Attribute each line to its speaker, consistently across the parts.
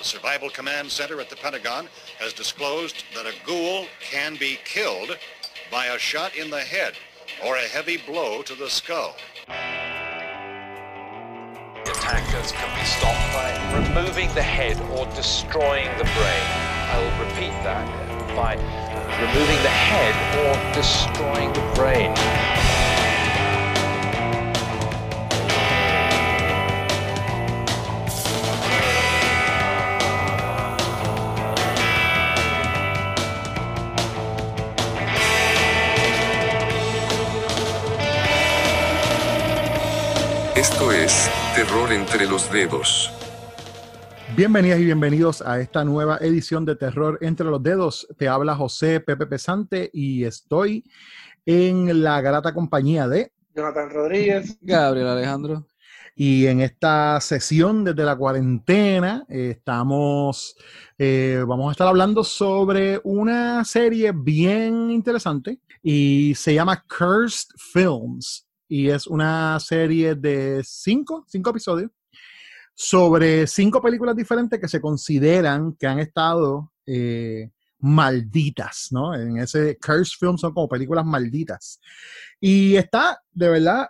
Speaker 1: The Survival Command Center at the Pentagon has disclosed that a ghoul can be killed by a shot in the head or a heavy blow to the skull.
Speaker 2: Attackers can be stopped by removing the head or destroying the brain. I'll repeat that by removing the head or destroying the brain.
Speaker 3: Terror entre los dedos.
Speaker 4: Bienvenidas y bienvenidos a esta nueva edición de Terror entre los dedos. Te habla José Pepe Pesante y estoy en la grata compañía de
Speaker 5: Jonathan Rodríguez.
Speaker 6: Gabriel Alejandro.
Speaker 4: Y en esta sesión desde la cuarentena eh, estamos, eh, vamos a estar hablando sobre una serie bien interesante y se llama Cursed Films y es una serie de cinco, cinco episodios sobre cinco películas diferentes que se consideran que han estado eh, malditas, ¿no? En ese Curse Film son como películas malditas. Y está, de verdad,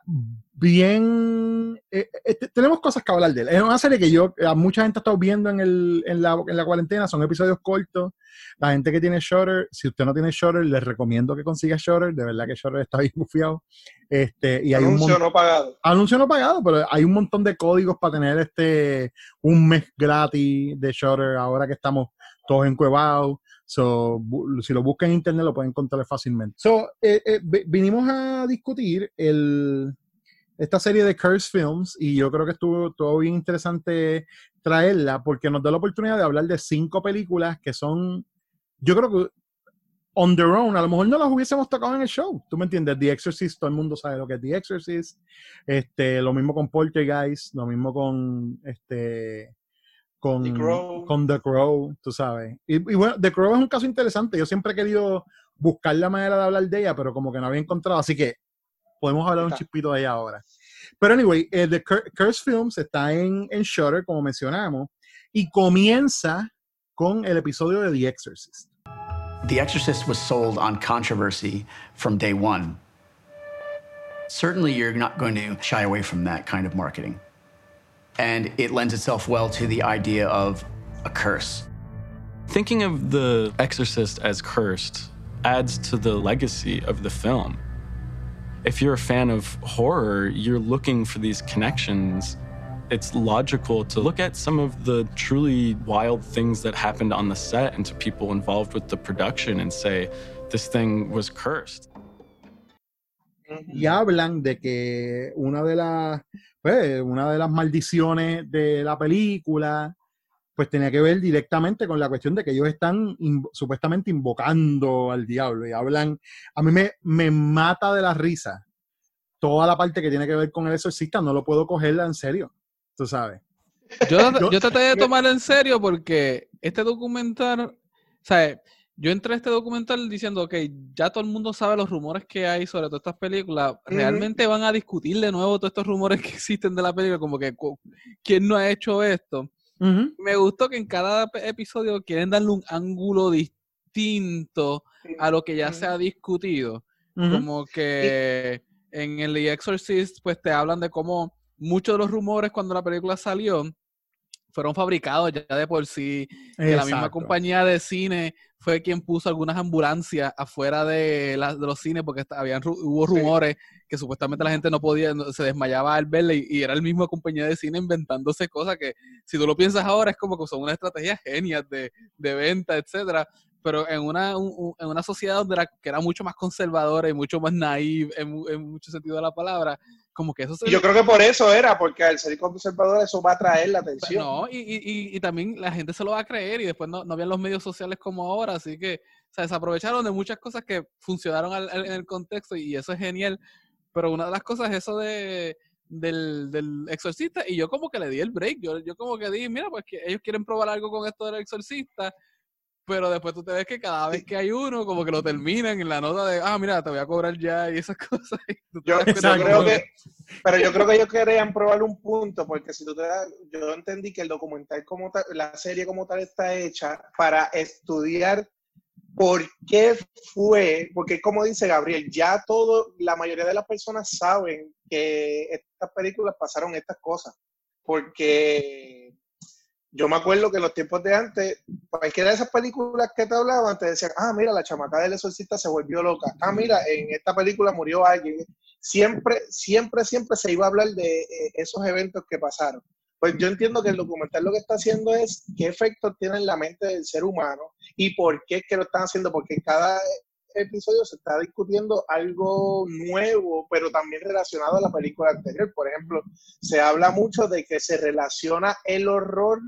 Speaker 4: bien... eh, eh, tenemos cosas que hablar de él. Es una serie que yo, a mucha gente ha estado viendo en, el, en, la, en la cuarentena, son episodios cortos. La gente que tiene Shutter, si usted no tiene Shutter, les recomiendo que consiga Shutter. De verdad que Shutter está bien bufiado. Este, y hay un
Speaker 5: Anuncio
Speaker 4: mon-
Speaker 5: no pagado.
Speaker 4: anuncio no pagado, pero hay un montón de códigos para tener este un mes gratis de Shutter ahora que estamos todos encuevados. So, si lo buscan en internet lo pueden encontrar fácilmente. So, eh, eh, vi- vinimos a discutir el, esta serie de Curse Films y yo creo que estuvo, estuvo bien interesante traerla porque nos da la oportunidad de hablar de cinco películas que son, yo creo que on their own, a lo mejor no las hubiésemos tocado en el show, ¿tú me entiendes? The Exorcist, todo el mundo sabe lo que es The Exorcist, este, lo mismo con Poltergeist, lo mismo con, este, con
Speaker 5: The Crow.
Speaker 4: con The Crow, tú sabes. Y, y bueno, The Crow es un caso interesante, yo siempre he querido buscar la manera de hablar de ella, pero como que no había encontrado, así que podemos hablar un chispito de ella ahora. Pero anyway, eh, The Cur- Curse Films está en, en Shutter, como mencionamos, y comienza con el episodio de The Exorcist.
Speaker 7: The Exorcist was sold on controversy from day one. Certainly, you're not going to shy away from that kind of marketing. And it lends itself well to the idea of a curse.
Speaker 6: Thinking of The Exorcist as cursed adds to the legacy of the film. If you're a fan of horror, you're looking for these connections. It's logical to look at some of the truly wild things that happened on the set and to people involved with the production and say, this thing was cursed.
Speaker 4: y hablan de que una de las pues, una de las maldiciones de la película pues tenía que ver directamente con la cuestión de que ellos están in- supuestamente invocando al diablo y hablan a mí me, me mata de la risa toda la parte que tiene que ver con el exorcista no lo puedo cogerla en serio tú sabes
Speaker 8: Yo,
Speaker 4: Yo-
Speaker 8: yo traté de tomarlo en serio porque este documental, sea, yo entré a este documental diciendo que ya todo el mundo sabe los rumores que hay sobre todas estas películas. ¿Realmente van a discutir de nuevo todos estos rumores que existen de la película? Como que, ¿quién no ha hecho esto? Me gustó que en cada episodio quieren darle un ángulo distinto a lo que ya se ha discutido. Como que en el The Exorcist, pues te hablan de cómo muchos de los rumores cuando la película salió fueron fabricados ya de por sí. Que la misma compañía de cine fue quien puso algunas ambulancias afuera de, la- de los cines porque habían, hubo
Speaker 5: Sí.
Speaker 8: rumores que supuestamente la gente no podía, se desmayaba al verla y, y era el mismo compañía de cine inventándose cosas que si tú lo piensas ahora es como que son una estrategia genial de, de venta, etcétera pero en una, un- en una sociedad donde era, que era mucho más conservadora y mucho más naive en, en mucho sentido de la palabra, como que eso se...
Speaker 5: Yo creo que por eso era, porque al ser conservador eso va a atraer la atención.
Speaker 8: No, y, y, y- también la gente se lo va a creer y después no, no habían los medios sociales como ahora, así que o sea, se aprovecharon de muchas cosas que funcionaron al- al- en el contexto y eso es genial, pero una de las cosas es eso de del, del exorcista y yo como que le di el break, yo, yo como que di, mira, pues que ellos quieren probar algo con esto del exorcista, pero después tú te ves que cada vez que hay uno, como que lo terminan en la nota de, ah, mira, te voy a cobrar ya y esas cosas. y
Speaker 5: Yo, creo que, pero yo creo que ellos querían probar un punto, porque si tú te das, yo entendí que el documental como tal, la serie como tal está hecha para estudiar por qué fue, porque como dice Gabriel, ya todo, la mayoría de las personas saben que estas películas pasaron estas cosas, porque yo me acuerdo que en los tiempos de antes, cualquiera de esas películas que te hablaban, te decían, ah, mira, la chamaca del exorcista se volvió loca, ah, mira, en esta película murió alguien. Siempre, siempre, siempre se iba a hablar de eh, esos eventos que pasaron. Pues yo entiendo que el documental lo que está haciendo es qué efectos tiene en la mente del ser humano y por qué es que lo están haciendo, porque en cada episodio se está discutiendo algo nuevo, pero también relacionado a la película anterior. Por ejemplo, se habla mucho de que se relaciona el horror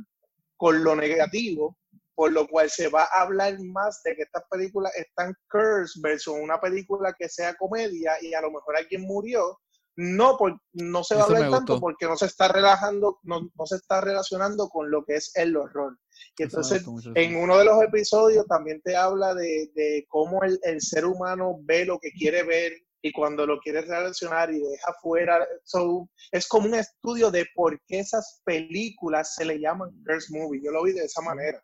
Speaker 5: con lo negativo, por lo cual se va a hablar más de que estas películas están cursed versus una película que sea comedia y a lo mejor alguien murió. No, por, no se va a
Speaker 8: Eso me
Speaker 5: hablar tanto porque no se está relajando, no, no se está relacionando con lo que es el horror. Y entonces,
Speaker 8: gustó
Speaker 5: en uno de los episodios también te habla de, de cómo el, el ser humano ve lo que quiere ver y cuando lo quiere relacionar y deja fuera. So, es como un estudio de por qué esas películas se le llaman Curse Movie. Yo lo vi de esa manera.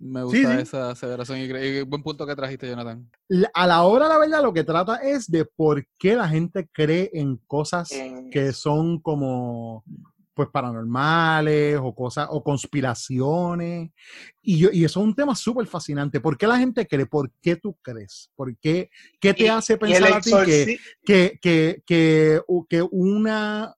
Speaker 8: Me gusta
Speaker 4: sí.
Speaker 8: esa aseveración y, buen punto que trajiste, Jonathan.
Speaker 4: La- A la hora, la verdad, lo que trata es de por qué la gente cree en cosas
Speaker 5: En-
Speaker 4: que son como pues paranormales o cosas o conspiraciones y, yo, y eso es un tema súper fascinante ¿por qué la gente cree? ¿por qué tú crees? ¿por qué? ¿qué te
Speaker 5: y-
Speaker 4: hace pensar a ti que, que, que, que una,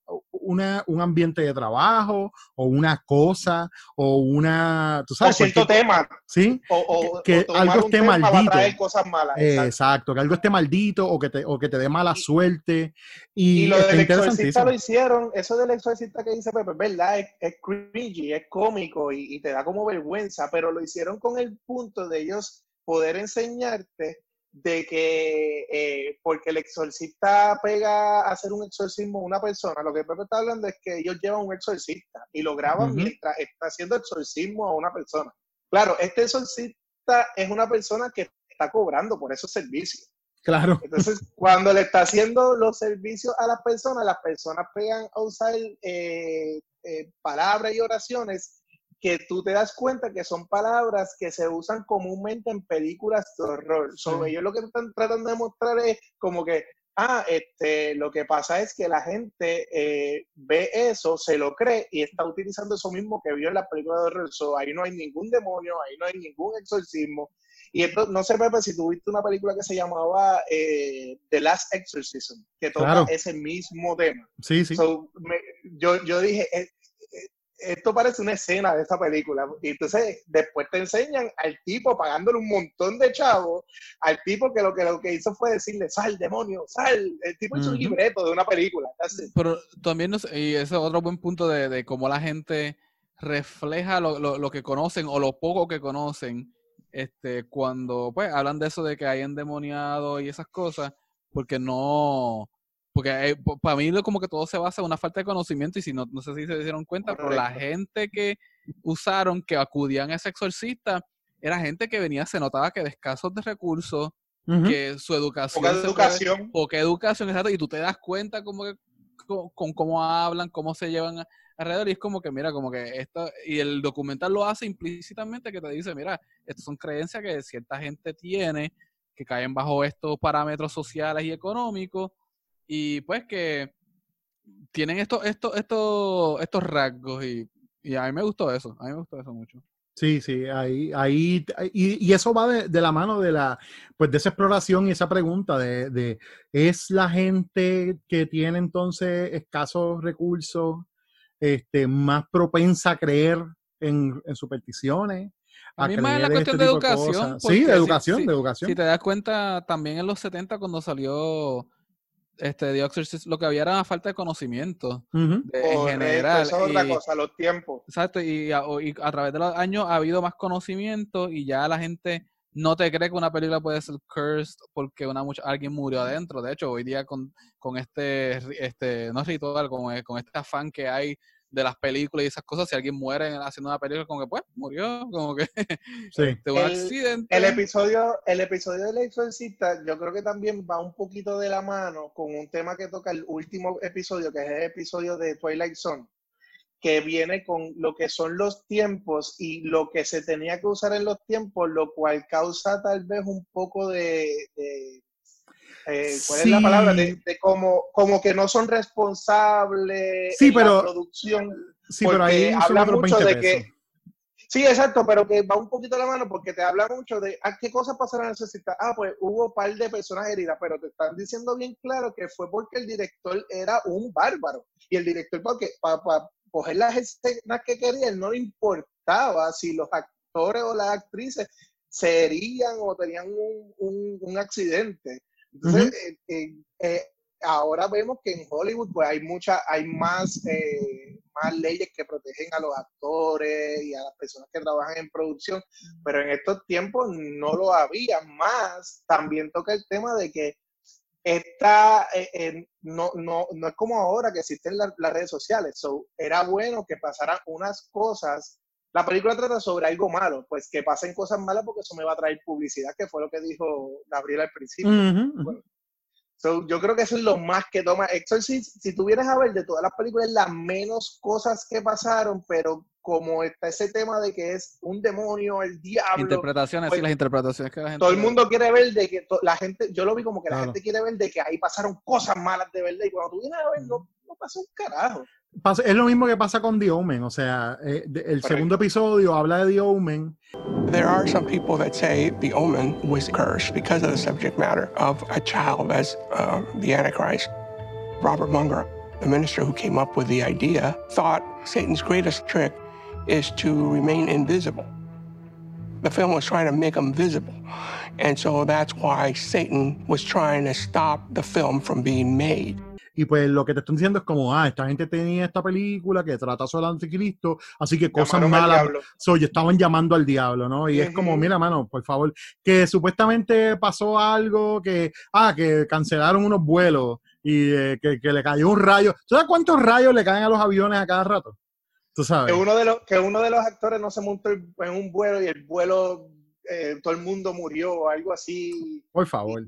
Speaker 4: una, un ambiente de trabajo o una cosa o una, tú
Speaker 5: o
Speaker 4: sabes,
Speaker 5: cierto
Speaker 4: cualquier-
Speaker 5: tema,
Speaker 4: ¿sí?
Speaker 5: o, o-
Speaker 4: que
Speaker 5: o
Speaker 4: algo esté
Speaker 5: tema
Speaker 4: maldito.
Speaker 5: traer cosas malas. exacto.
Speaker 4: Exacto, que algo esté maldito o que te, o que te dé mala suerte. Y,
Speaker 5: Y lo del exorcista lo hicieron, eso del exorcista que dice Pepe, es verdad, es, es cringy, es cómico y, y te da como vergüenza, pero lo hicieron con el punto de ellos poder enseñarte de que eh, porque el exorcista pega a hacer un exorcismo a una persona, lo que Pepe está hablando es que ellos llevan un exorcista y lo graban mientras está haciendo exorcismo a una persona. Claro, este exorcista es una persona que está cobrando por esos servicios.
Speaker 4: Claro.
Speaker 5: Entonces, cuando le está haciendo los servicios a las personas, las personas pegan a usar eh, eh, palabras y oraciones que tú te das cuenta que son palabras que se usan comúnmente en películas de horror. So,
Speaker 4: Sí.
Speaker 5: ellos lo que están tratando de mostrar es como que, ah, este, lo que pasa es que la gente eh, ve eso, se lo cree y está utilizando eso mismo que vio en la película de horror. So, ahí no hay ningún demonio, ahí no hay ningún exorcismo. Y esto, no sé, Pepe, si tuviste una película que se llamaba eh, The Last Exorcism, que toca
Speaker 4: Claro.
Speaker 5: ese mismo tema.
Speaker 4: Sí, sí.
Speaker 5: So, me- yo, yo dije, eh, esto parece una escena de esta película. Y entonces después te enseñan al tipo pagándole un montón de chavos, al tipo que lo que, lo que hizo fue decirle, sal, demonio, sal. El tipo hizo un libreto de una película.
Speaker 8: Pero también, no sé, y ese es otro buen punto de, de cómo la gente refleja lo, lo- lo que conocen o lo poco que conocen este, cuando pues hablan de eso de que hay endemoniado y esas cosas, porque no, porque para mí lo- como que todo se basa en una falta de conocimiento y si no, no sé si se dieron cuenta, pero la gente que usaron, que acudían a ese exorcista, era gente que venía, se notaba que de escasos de recursos, que su educación...
Speaker 5: Poca
Speaker 8: se puede-
Speaker 5: educación.
Speaker 8: poca educación, exacto, y tú te das cuenta como que con, con cómo hablan, cómo se llevan alrededor, y es como que, mira, como que esto, y el documental lo hace implícitamente que te dice, mira, estas son creencias que cierta gente tiene, que caen bajo estos parámetros sociales y económicos, y pues que tienen estos, estos, estos, estos rasgos, y, y a mí me gustó eso, a mí me gustó eso mucho.
Speaker 4: Sí, sí, ahí, ahí, y, y eso va de, de la mano de la, pues de esa exploración y esa pregunta de, de, ¿es la gente que tiene entonces escasos recursos, este, más propensa a creer en, en supersticiones?
Speaker 8: A mí más es la
Speaker 4: en
Speaker 8: cuestión
Speaker 4: este
Speaker 8: de educación,
Speaker 4: Sí, de educación,
Speaker 8: si-
Speaker 4: de educación.
Speaker 8: Si te das cuenta, también en los 70 cuando salió este The Exorcist, lo que había era una falta de conocimiento de- en general.
Speaker 5: Eso es otra
Speaker 8: y-
Speaker 5: cosa, los tiempos.
Speaker 8: Exacto, y a, o- y a través de los años ha habido más conocimiento y ya la gente no te cree que una película puede ser cursed porque una mucha, alguien murió adentro. De hecho, hoy día con, con este, este, no ritual, con, con este afán que hay de las películas y esas cosas. Si alguien muere haciendo una película, como que pues murió, como que
Speaker 4: Sí.
Speaker 8: de un
Speaker 5: El-
Speaker 8: accidente.
Speaker 5: El episodio, el episodio del exorcista, yo creo que también va un poquito de la mano con un tema que toca el último episodio, que es el episodio de Twilight Zone, que viene con lo que son los tiempos y lo que se tenía que usar en los tiempos, lo cual causa tal vez un poco de, de- eh, ¿cuál es la palabra? De, de como, como que no son responsables
Speaker 4: Sí,
Speaker 5: en la producción.
Speaker 4: Sí, pero ahí
Speaker 5: habla mucho
Speaker 4: 20
Speaker 5: de
Speaker 4: pesos.
Speaker 5: que Sí, exacto, pero que va un poquito de la mano porque te habla mucho de ah, qué cosas pasaron en exorcista. Ah, pues hubo un par de personas heridas, pero te están diciendo bien claro que fue porque el director era un bárbaro. Y el director, porque para coger las escenas que quería, él no le importaba si los actores o las actrices se herían o tenían un, un- un accidente. Entonces, eh, eh, eh, ahora vemos que en Hollywood pues hay mucha, hay más, eh, más leyes que protegen a los actores y a las personas que trabajan en producción, pero en estos tiempos no lo había más. También toca el tema de que esta, eh, eh, no, no, no es como ahora que existen la- las redes sociales. So, era bueno que pasaran unas cosas. La película trata sobre algo malo, pues que pasen cosas malas porque eso me va a traer publicidad, que fue lo que dijo Gabriel al principio.
Speaker 4: Ujú, ujú.
Speaker 5: Bueno, So, yo creo que eso es lo más que toma Exorcist. Si tuvieras a ver de todas las películas, las menos cosas que pasaron, pero como está ese tema de que es un demonio, el diablo,
Speaker 8: Interpretaciones,
Speaker 5: Pues,
Speaker 8: sí, las interpretaciones que la gente.
Speaker 5: todo el mundo quiere ver de que to- la gente, yo lo vi como que la
Speaker 4: Claro.
Speaker 5: gente quiere ver de que ahí pasaron cosas malas de verdad y cuando tú vienes a ver no, no pasó un carajo.
Speaker 4: Pasa- es lo mismo que pasa con The Omen, o sea, eh, de- el
Speaker 5: Correcto.
Speaker 4: segundo episodio habla de The Omen,
Speaker 9: There are some people that say the omen was cursed because of the subject matter of a child as uh, the Antichrist. Robert Munger, the minister who came up with the idea, thought Satan's greatest trick is to remain invisible. The film was trying to make him visible. And so that's why Satan was trying to stop the film from being made.
Speaker 4: Y pues lo que te están diciendo es como, ah, esta gente tenía esta película que trata sobre el anticristo, así que cosas
Speaker 5: Llamaron
Speaker 4: malas,
Speaker 5: diablo.
Speaker 4: so, y estaban llamando al diablo, ¿no? Y es como, mira, mano, por favor, que supuestamente pasó algo, que, ah, que cancelaron unos vuelos y eh, que, que le cayó un rayo. ¿Tú sabes cuántos rayos le caen a los aviones a cada rato? Tú sabes.
Speaker 5: Que uno de los, que uno de los actores no se montó en un vuelo y el vuelo, eh, todo el mundo murió o algo así.
Speaker 4: Por favor,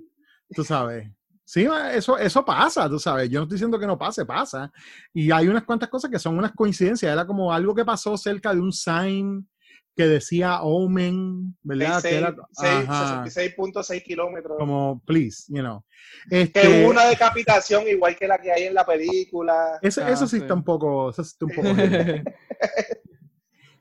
Speaker 4: tú sabes. Sí, eso, eso pasa, tú sabes. Yo no estoy diciendo que no pase, pasa. Y hay unas cuantas cosas que son unas coincidencias. Era como algo que pasó cerca de un sign que decía Omen, ¿verdad? Que era- ajá,
Speaker 5: 66.6 kilómetros.
Speaker 4: como, please, you know.
Speaker 5: que
Speaker 4: Este,
Speaker 5: hubo una decapitación igual que la que hay en la película.
Speaker 4: eso,
Speaker 8: Ah,
Speaker 4: eso sí,
Speaker 8: sí.
Speaker 4: está un poco, eso sí está un poco.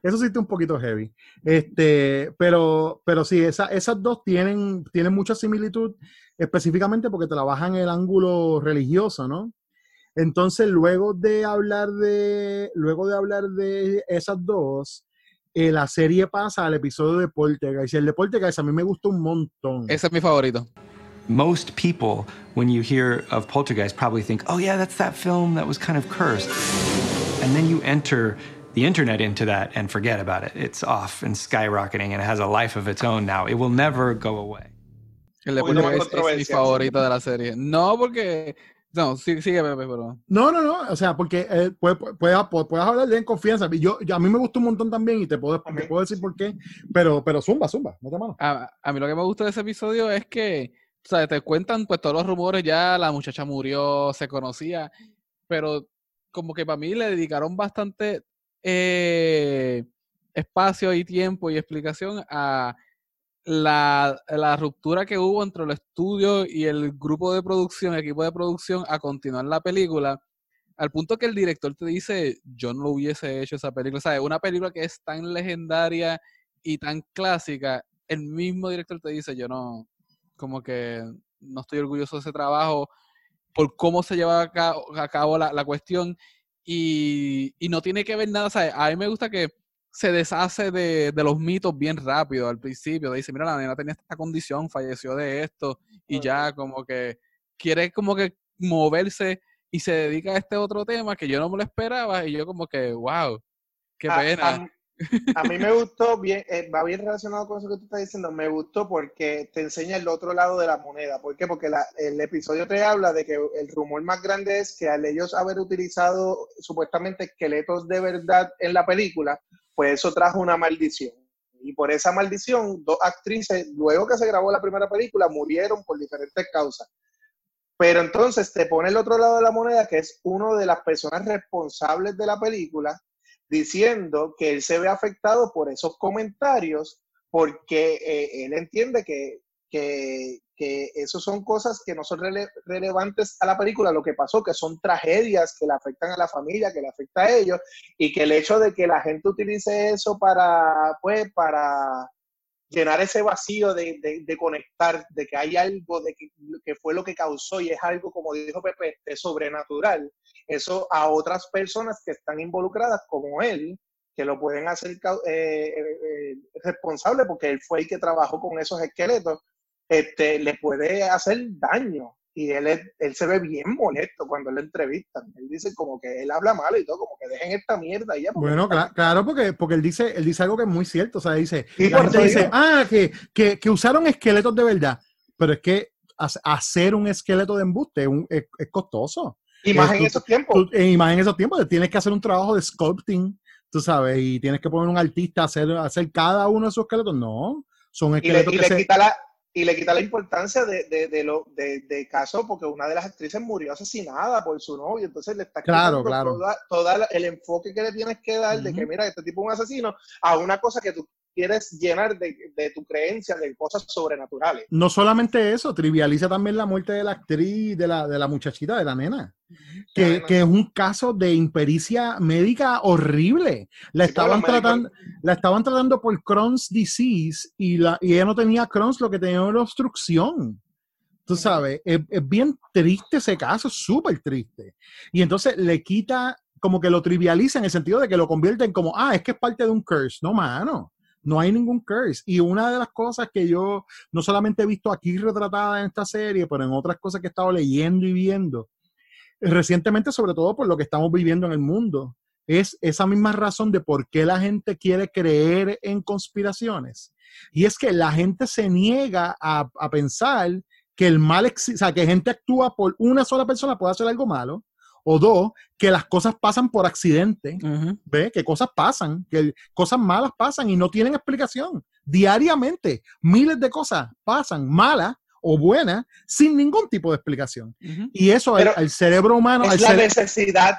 Speaker 4: Eso sí está un poquito heavy. Este, pero, pero sí, esa- esas dos tienen, tienen mucha similitud, específicamente porque trabajan el ángulo religioso, ¿no? Entonces, luego de hablar de, luego de hablar de esas dos, eh, la serie pasa al episodio de Poltergeist. Y el de Poltergeist a mí me gustó un montón.
Speaker 8: Ese es mi favorito.
Speaker 10: Most people, when you hear of Poltergeist, probably think, oh, yeah, that's that film that was kind of cursed. And then you enter the internet into that and forget about it. It's off and skyrocketing and it has a life of its own now. It will never go away.
Speaker 8: El de
Speaker 5: más
Speaker 8: Poltergeist es mi favorito de la serie. No, porque. No, sí, sigue, Pepe, pero.
Speaker 4: No, no, no, o sea, porque eh, puedes, puedes, puedes hablar de en confianza. Yo, yo- a mí me gustó un montón también y te puedo, te
Speaker 5: Amén.
Speaker 4: puedo decir por qué, pero, pero zumba, zumba, mete mano.
Speaker 8: A, a mí lo que me gusta de ese episodio es que, o sea, te cuentan pues todos los rumores, ya la muchacha murió, se conocía, pero como que para mí le dedicaron bastante eh, espacio y tiempo y explicación a la, ruptura que hubo entre el estudio y el grupo de producción, el equipo de producción, a continuar la película, al punto que el director te dice, yo no hubiese hecho esa película, ¿sabes? Una película que es tan legendaria y tan clásica, el mismo director te dice, yo no, como que no estoy orgulloso de ese trabajo por cómo se lleva a cabo, la cuestión y, y no tiene que ver nada, ¿sabes? A mí me gusta que se deshace de, de los mitos bien rápido al principio, dice, mira, la nena tenía esta condición, falleció de esto y ya como que quiere como que moverse y se dedica a este otro tema que yo no me lo esperaba y yo como que, wow, qué
Speaker 5: A-
Speaker 8: pena.
Speaker 5: a- A mí me gustó, bien, eh, va bien relacionado con eso que tú estás diciendo, me gustó porque te enseña el otro lado de la moneda. ¿Por qué? Porque el episodio te habla de que el rumor más grande es que al ellos haber utilizado supuestamente esqueletos de verdad en la película, pues eso trajo una maldición. Y por esa maldición, dos actrices, luego que se grabó la primera película, murieron por diferentes causas. Pero entonces te pone el otro lado de la moneda, que es uno de las personas responsables de la película, diciendo que él se ve afectado por esos comentarios porque eh, él entiende que, que, que eso son cosas que no son rele- relevantes a la película, lo que pasó, que son tragedias que le afectan a la familia, que le afecta a ellos, y que el hecho de que la gente utilice eso para, pues, para llenar ese vacío de, de- conectar, de que hay algo de que, fue lo que causó y es algo, como dijo Pepe, de sobrenatural. Eso a otras personas que están involucradas, como él, que lo pueden hacer eh, eh, eh, responsable porque él fue el que trabajó con esos esqueletos, este, le puede hacer daño. Y él, es- él se ve bien molesto cuando le entrevistan. Él dice como que él habla mal y todo, como que dejen esta mierda y ya.
Speaker 4: Bueno, cla- claro, porque, porque él dice, él dice algo que es muy cierto. O sea, dice,
Speaker 5: Sí,
Speaker 4: la gente dice, ah, que, que, que usaron esqueletos de verdad. Pero es que ha- hacer un esqueleto de embuste es, un- es- es costoso.
Speaker 5: Y más
Speaker 4: Eh,
Speaker 5: en esos tiempos.
Speaker 4: y más en esos tiempos, tienes que hacer un trabajo de sculpting, tú sabes, y tienes que poner un artista a hacer, a hacer cada uno de esos esqueletos. No, son
Speaker 5: y le,
Speaker 4: esqueletos
Speaker 5: y
Speaker 4: que
Speaker 5: le
Speaker 4: se...
Speaker 5: quita la y le quita la importancia de, de, de lo de, de caso porque una de las actrices murió asesinada por su novio entonces le está
Speaker 4: Claro,
Speaker 5: quitando
Speaker 4: claro.
Speaker 5: toda, toda la- el enfoque que le tienes que dar de que mira este tipo es un asesino a una cosa que tú quieres llenar de, de tu creencia de cosas sobrenaturales
Speaker 4: No solamente eso, trivializa también la muerte de la actriz, de la, de la muchachita, de la nena. Que,
Speaker 5: nena.
Speaker 4: que es un caso de impericia médica horrible. La estaban
Speaker 5: médicos-
Speaker 4: tratando, la estaban tratando por Crohn's disease y, la, y ella no tenía Crohn's, lo que tenía era obstrucción. Tú sabes, es, es bien triste ese caso, súper triste. Y entonces le quita, como que lo trivializa en el sentido de que lo convierten como, ah, es que es parte de un curse. No, mano, no hay ningún curse. Y una de las cosas que yo no solamente he visto aquí retratada en esta serie, pero en otras cosas que he estado leyendo y viendo, recientemente, sobre todo por lo que estamos viviendo en el mundo, es esa misma razón de por qué la gente quiere creer en conspiraciones. Y es que la gente se niega a, pensar que el mal existe, o sea, que gente actúa por una sola persona puede hacer algo malo, o dos, que las cosas pasan por accidente, ¿ve? Que cosas pasan, que cosas malas pasan y no tienen explicación. Diariamente, miles de cosas pasan malas o buenas sin ningún tipo de explicación. Y eso al, al cerebro humano, al
Speaker 5: es la
Speaker 4: cere-
Speaker 5: necesidad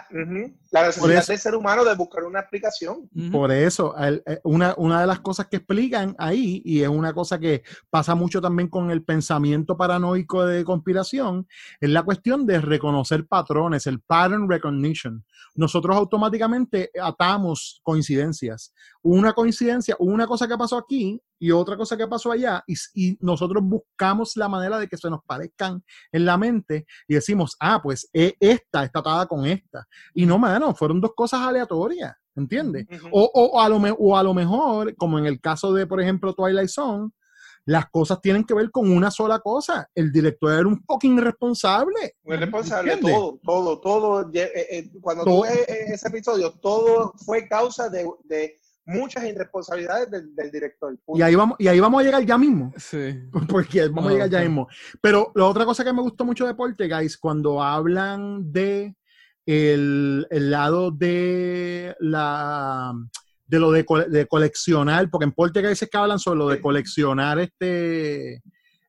Speaker 5: la necesidad
Speaker 4: eso-
Speaker 5: del ser humano de buscar una explicación
Speaker 4: Por eso, el- eh, una, una de las cosas que explican ahí, y es una cosa que pasa mucho también con el pensamiento paranoico de conspiración, es la cuestión de reconocer patrones, el pattern recognition. Nosotros automáticamente atamos coincidencias. Una coincidencia, una cosa que pasó aquí y otra cosa que pasó allá, y, y nosotros buscamos la manera de que se nos parezcan en la mente y decimos, ah, pues eh, esta está atada con esta. Y no, mano, fueron dos cosas aleatorias, ¿entiendes? o, o, a lo o a lo mejor, como en el caso de, por ejemplo, Twilight Zone, las cosas tienen que ver con una sola cosa. El director era un fucking irresponsable.
Speaker 5: Muy responsable, todo, todo, todo. eh, eh, cuando
Speaker 4: Todo.
Speaker 5: tú ves eh, ese episodio, todo fue causa de, de muchas irresponsabilidades del, del director. punto.
Speaker 4: Y ahí vamos, y ahí vamos a llegar ya mismo.
Speaker 8: Sí.
Speaker 4: Porque vamos a llegar ya mismo. Pero la otra cosa que me gustó mucho de Poltergeist, cuando hablan de el, el lado de la de lo de, de coleccionar, porque en Poltergeist es que hablan sobre lo de coleccionar este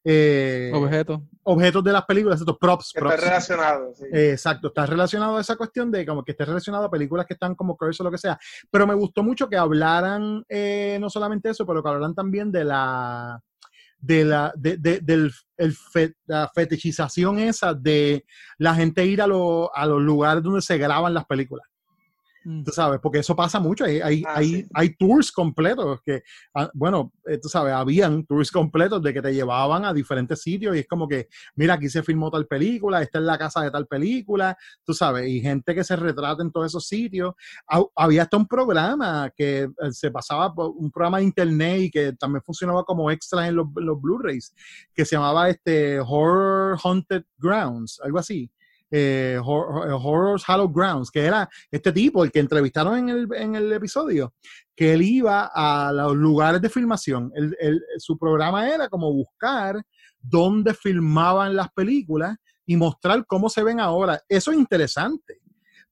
Speaker 4: eh,
Speaker 8: Objeto.
Speaker 4: objetos de las películas, estos props.
Speaker 5: que está relacionado. sí.
Speaker 4: Eh, Exacto, está relacionado a esa cuestión de como que esté relacionado a películas que están como curse o lo que sea. Pero me gustó mucho que hablaran eh, no solamente eso, pero que hablaran también de la de la de, de- del el fe- la fetichización esa de la gente ir a, lo- a los lugares donde se graban las películas.
Speaker 8: Mm.
Speaker 4: Tú sabes, porque eso pasa mucho. Hay, hay,
Speaker 5: Ah,
Speaker 4: hay,
Speaker 5: sí.
Speaker 4: hay tours completos que, ah, bueno, eh, tú sabes, habían tours completos de que te llevaban a diferentes sitios y es como que, mira, aquí se filmó tal película, esta es la casa de tal película, tú sabes, y gente que se retrata en todos esos sitios. Ha- había hasta un programa que eh, se pasaba por un programa de internet y que también funcionaba como extra en los, los Blu-rays, que se llamaba este Horror Haunted Grounds, algo así. Eh, Hor- Horror's Hollow Grounds, que era este tipo, el que entrevistaron en el, en el episodio, que él iba a los lugares de filmación. Su programa era como buscar dónde filmaban las películas y mostrar cómo se ven ahora. Eso es interesante,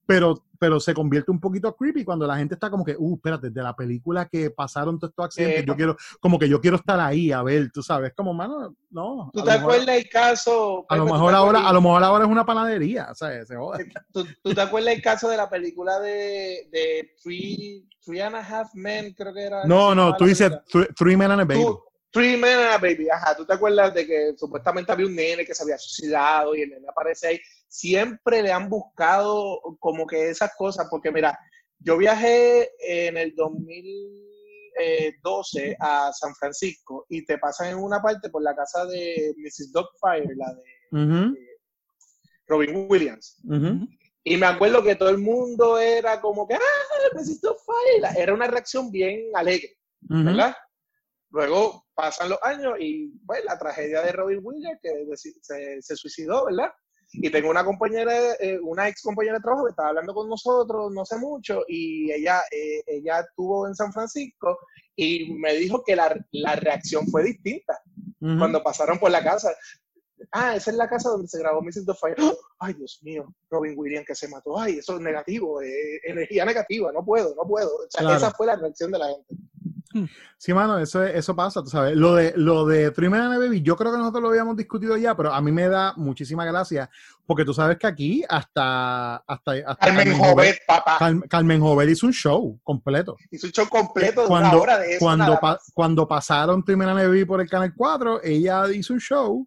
Speaker 4: pero, pero se convierte un poquito creepy cuando la gente está como que, uh, espérate, de la película que pasaron todos estos accidentes,
Speaker 5: Eh,
Speaker 4: yo quiero, como que yo quiero estar ahí a ver, tú sabes, como, mano, no.
Speaker 5: ¿Tú te
Speaker 4: mejor-
Speaker 5: acuerdas el caso?
Speaker 4: a lo
Speaker 5: Pepe, ¿tú
Speaker 4: mejor ahora, a lo mejor ahora es una panadería, o sea, se joda.
Speaker 5: ¿Tú, tú te acuerdas el caso de la película de, de Three, Three and a Half Men, creo que era?
Speaker 4: No, no, tú dices? Three, Three Men and a Baby.
Speaker 5: Tú- Three Men Baby, ajá. ¿Tú te acuerdas de que supuestamente había un nene que se había suicidado y el nene aparece ahí? Siempre le han buscado como que esas cosas, porque mira, yo viajé en el 2012 a San Francisco y te pasan en una parte por la casa de Mrs. Dogfire, la de
Speaker 4: Ujú,
Speaker 5: Robin Williams. Y me acuerdo que todo el mundo era como que, ¡ah, necesito Fire! Era una reacción bien alegre. ¿verdad? Luego pasan los años y, pues, la tragedia de Robin Williams, que se, se suicidó, ¿verdad? Y tengo una compañera, eh, una ex compañera de trabajo que estaba hablando con nosotros no sé mucho y ella, eh, ella estuvo en San Francisco y me dijo que la, la reacción fue distinta cuando pasaron por la casa. Ah, esa es la casa donde se grabó Mrs. Fire. Ay, Dios mío, Robin Williams que se mató. Ay, eso es negativo, eh, energía negativa, no puedo, no puedo. O sea,
Speaker 4: Claro.
Speaker 5: esa fue la reacción de la gente.
Speaker 4: Sí, mano, eso, es- eso pasa, tú sabes. Lo de, lo de Three Men and a Baby, yo creo que nosotros lo habíamos discutido ya, pero a mí me da muchísima gracia, porque tú sabes que aquí hasta, hasta, hasta
Speaker 5: Carmen Jovet, papá.
Speaker 4: Car- Carmen Jovet hizo un show completo.
Speaker 5: Hizo un show completo de
Speaker 4: cuando,
Speaker 5: una hora de eso.
Speaker 4: cuando, pa- cuando pasaron Three Men and a Baby por el Canal 4, ella hizo un show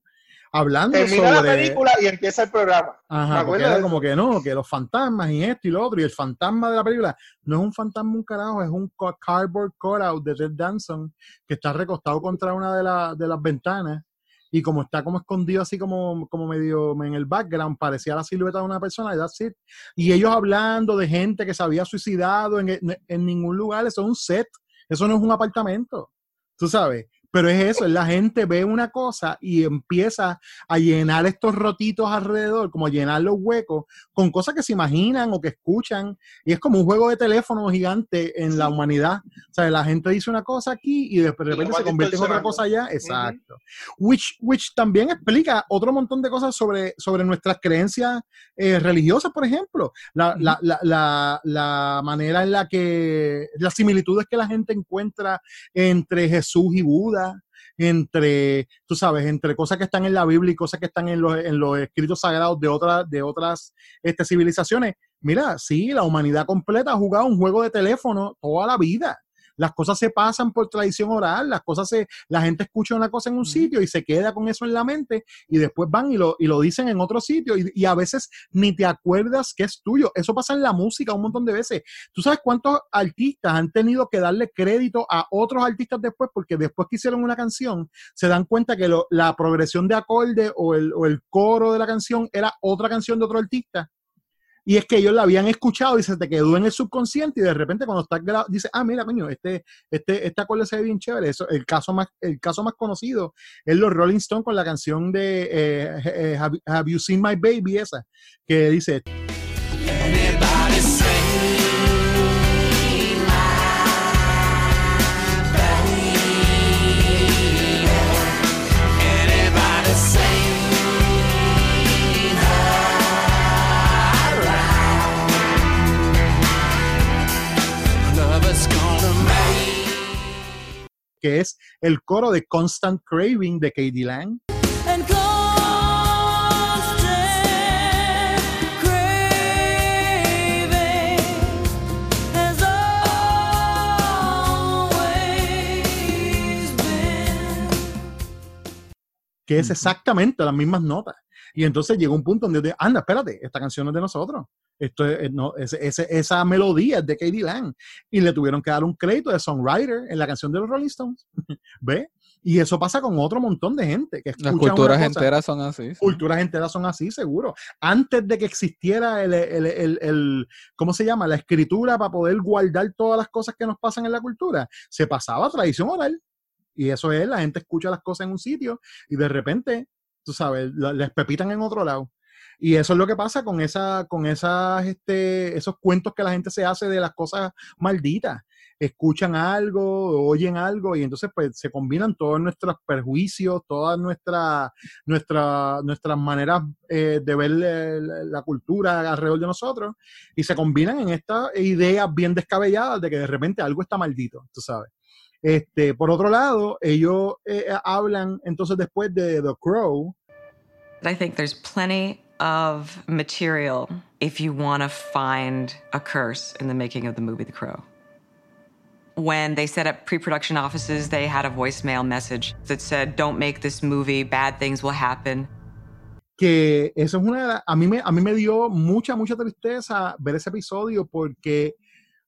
Speaker 4: hablando
Speaker 5: Termina la
Speaker 4: sobre...
Speaker 5: película y empieza el programa. Me
Speaker 4: Ajá, porque
Speaker 5: acuerdo
Speaker 4: era como que no, que los fantasmas y esto y lo otro, y el fantasma de la película no es un fantasma un carajo, es un ca- cardboard cutout de Ted Danson que está recostado contra una de, la- de las ventanas y como está como escondido así como, como medio en el background, parecía la silueta de una persona y that's it. Y ellos hablando de gente que se había suicidado en, en- en ningún lugar, eso es un set, eso no es un apartamento, tú sabes. Pero es eso, es la gente ve una cosa y empieza a llenar estos rotitos alrededor, como a llenar los huecos con cosas que se imaginan o que escuchan. Y es como un juego de teléfono gigante en la humanidad. O sea, la gente dice una cosa aquí y de repente se convierte en otra cosa allá. Exacto. Which, which también explica otro montón de cosas sobre, sobre nuestras creencias eh, religiosas, por ejemplo. La, la, la, la, la manera en la que, las similitudes que la gente encuentra entre Jesús y Buda, entre, tú sabes, entre cosas que están en la Biblia y cosas que están en los, en los escritos sagrados de, otras de otras este, civilizaciones. Mira, sí, la humanidad completa ha jugado un juego de teléfono toda la vida. Las cosas se pasan por tradición oral, las cosas se, la gente escucha una cosa en un sitio y se queda con eso en la mente y después van y lo, y lo dicen en otro sitio y, y a veces ni te acuerdas que es tuyo. Eso pasa en la música un montón de veces. ¿Tú sabes cuántos artistas han tenido que darle crédito a otros artistas después? Porque después que hicieron una canción, se dan cuenta que lo- la progresión de acorde o el, o el coro de la canción era otra canción de otro artista. Y es que ellos la habían escuchado y se te quedó en el subconsciente y de repente cuando estás grabando, dices, ah, mira, coño, este, este, este acorde se ve bien chévere. Eso, el, caso más, el caso más conocido es los Rolling Stones con la canción de eh, Have, Have You Seen My Baby, esa, que dice, que es el coro de Constant Craving de Katie Lang. que es exactamente las mismas notas. Y entonces llegó un punto donde, yo, anda, espérate, esta canción es de nosotros. Esto es, no, ese- ese- esa melodía es de Katie Lang. Y le tuvieron que dar un crédito de songwriter en la canción de los Rolling Stones. ¿Ve? Y eso pasa con otro montón de gente que
Speaker 8: Las culturas enteras son así. sí.
Speaker 4: culturas enteras son así, seguro. Antes de que existiera el, el, el- el- ¿cómo se llama? La escritura para poder guardar todas las cosas que nos pasan en la cultura, se pasaba a tradición oral. Y eso es, la gente escucha las cosas en un sitio y de repente, tú sabes, les pepitan en otro lado. Y eso es lo que pasa con esa, con esas, este, esos cuentos que la gente se hace de las cosas malditas. Escuchan algo, oyen algo, y entonces pues se combinan todos nuestros perjuicios, todas nuestras nuestra, nuestras maneras eh, de ver eh, la cultura alrededor de nosotros, y se combinan en estas ideas bien descabelladas de que de repente algo está maldito, tú sabes. Este, por otro lado, ellos eh, hablan entonces después de The Crow,
Speaker 11: I think there's plenty of material if you want to find a curse in the making of the movie The Crow. When they set up pre production offices, they had a voicemail message that said, Don't make this movie, bad things will happen.
Speaker 4: que eso es una a mí me a mí me dio mucha mucha tristeza ver ese episodio porque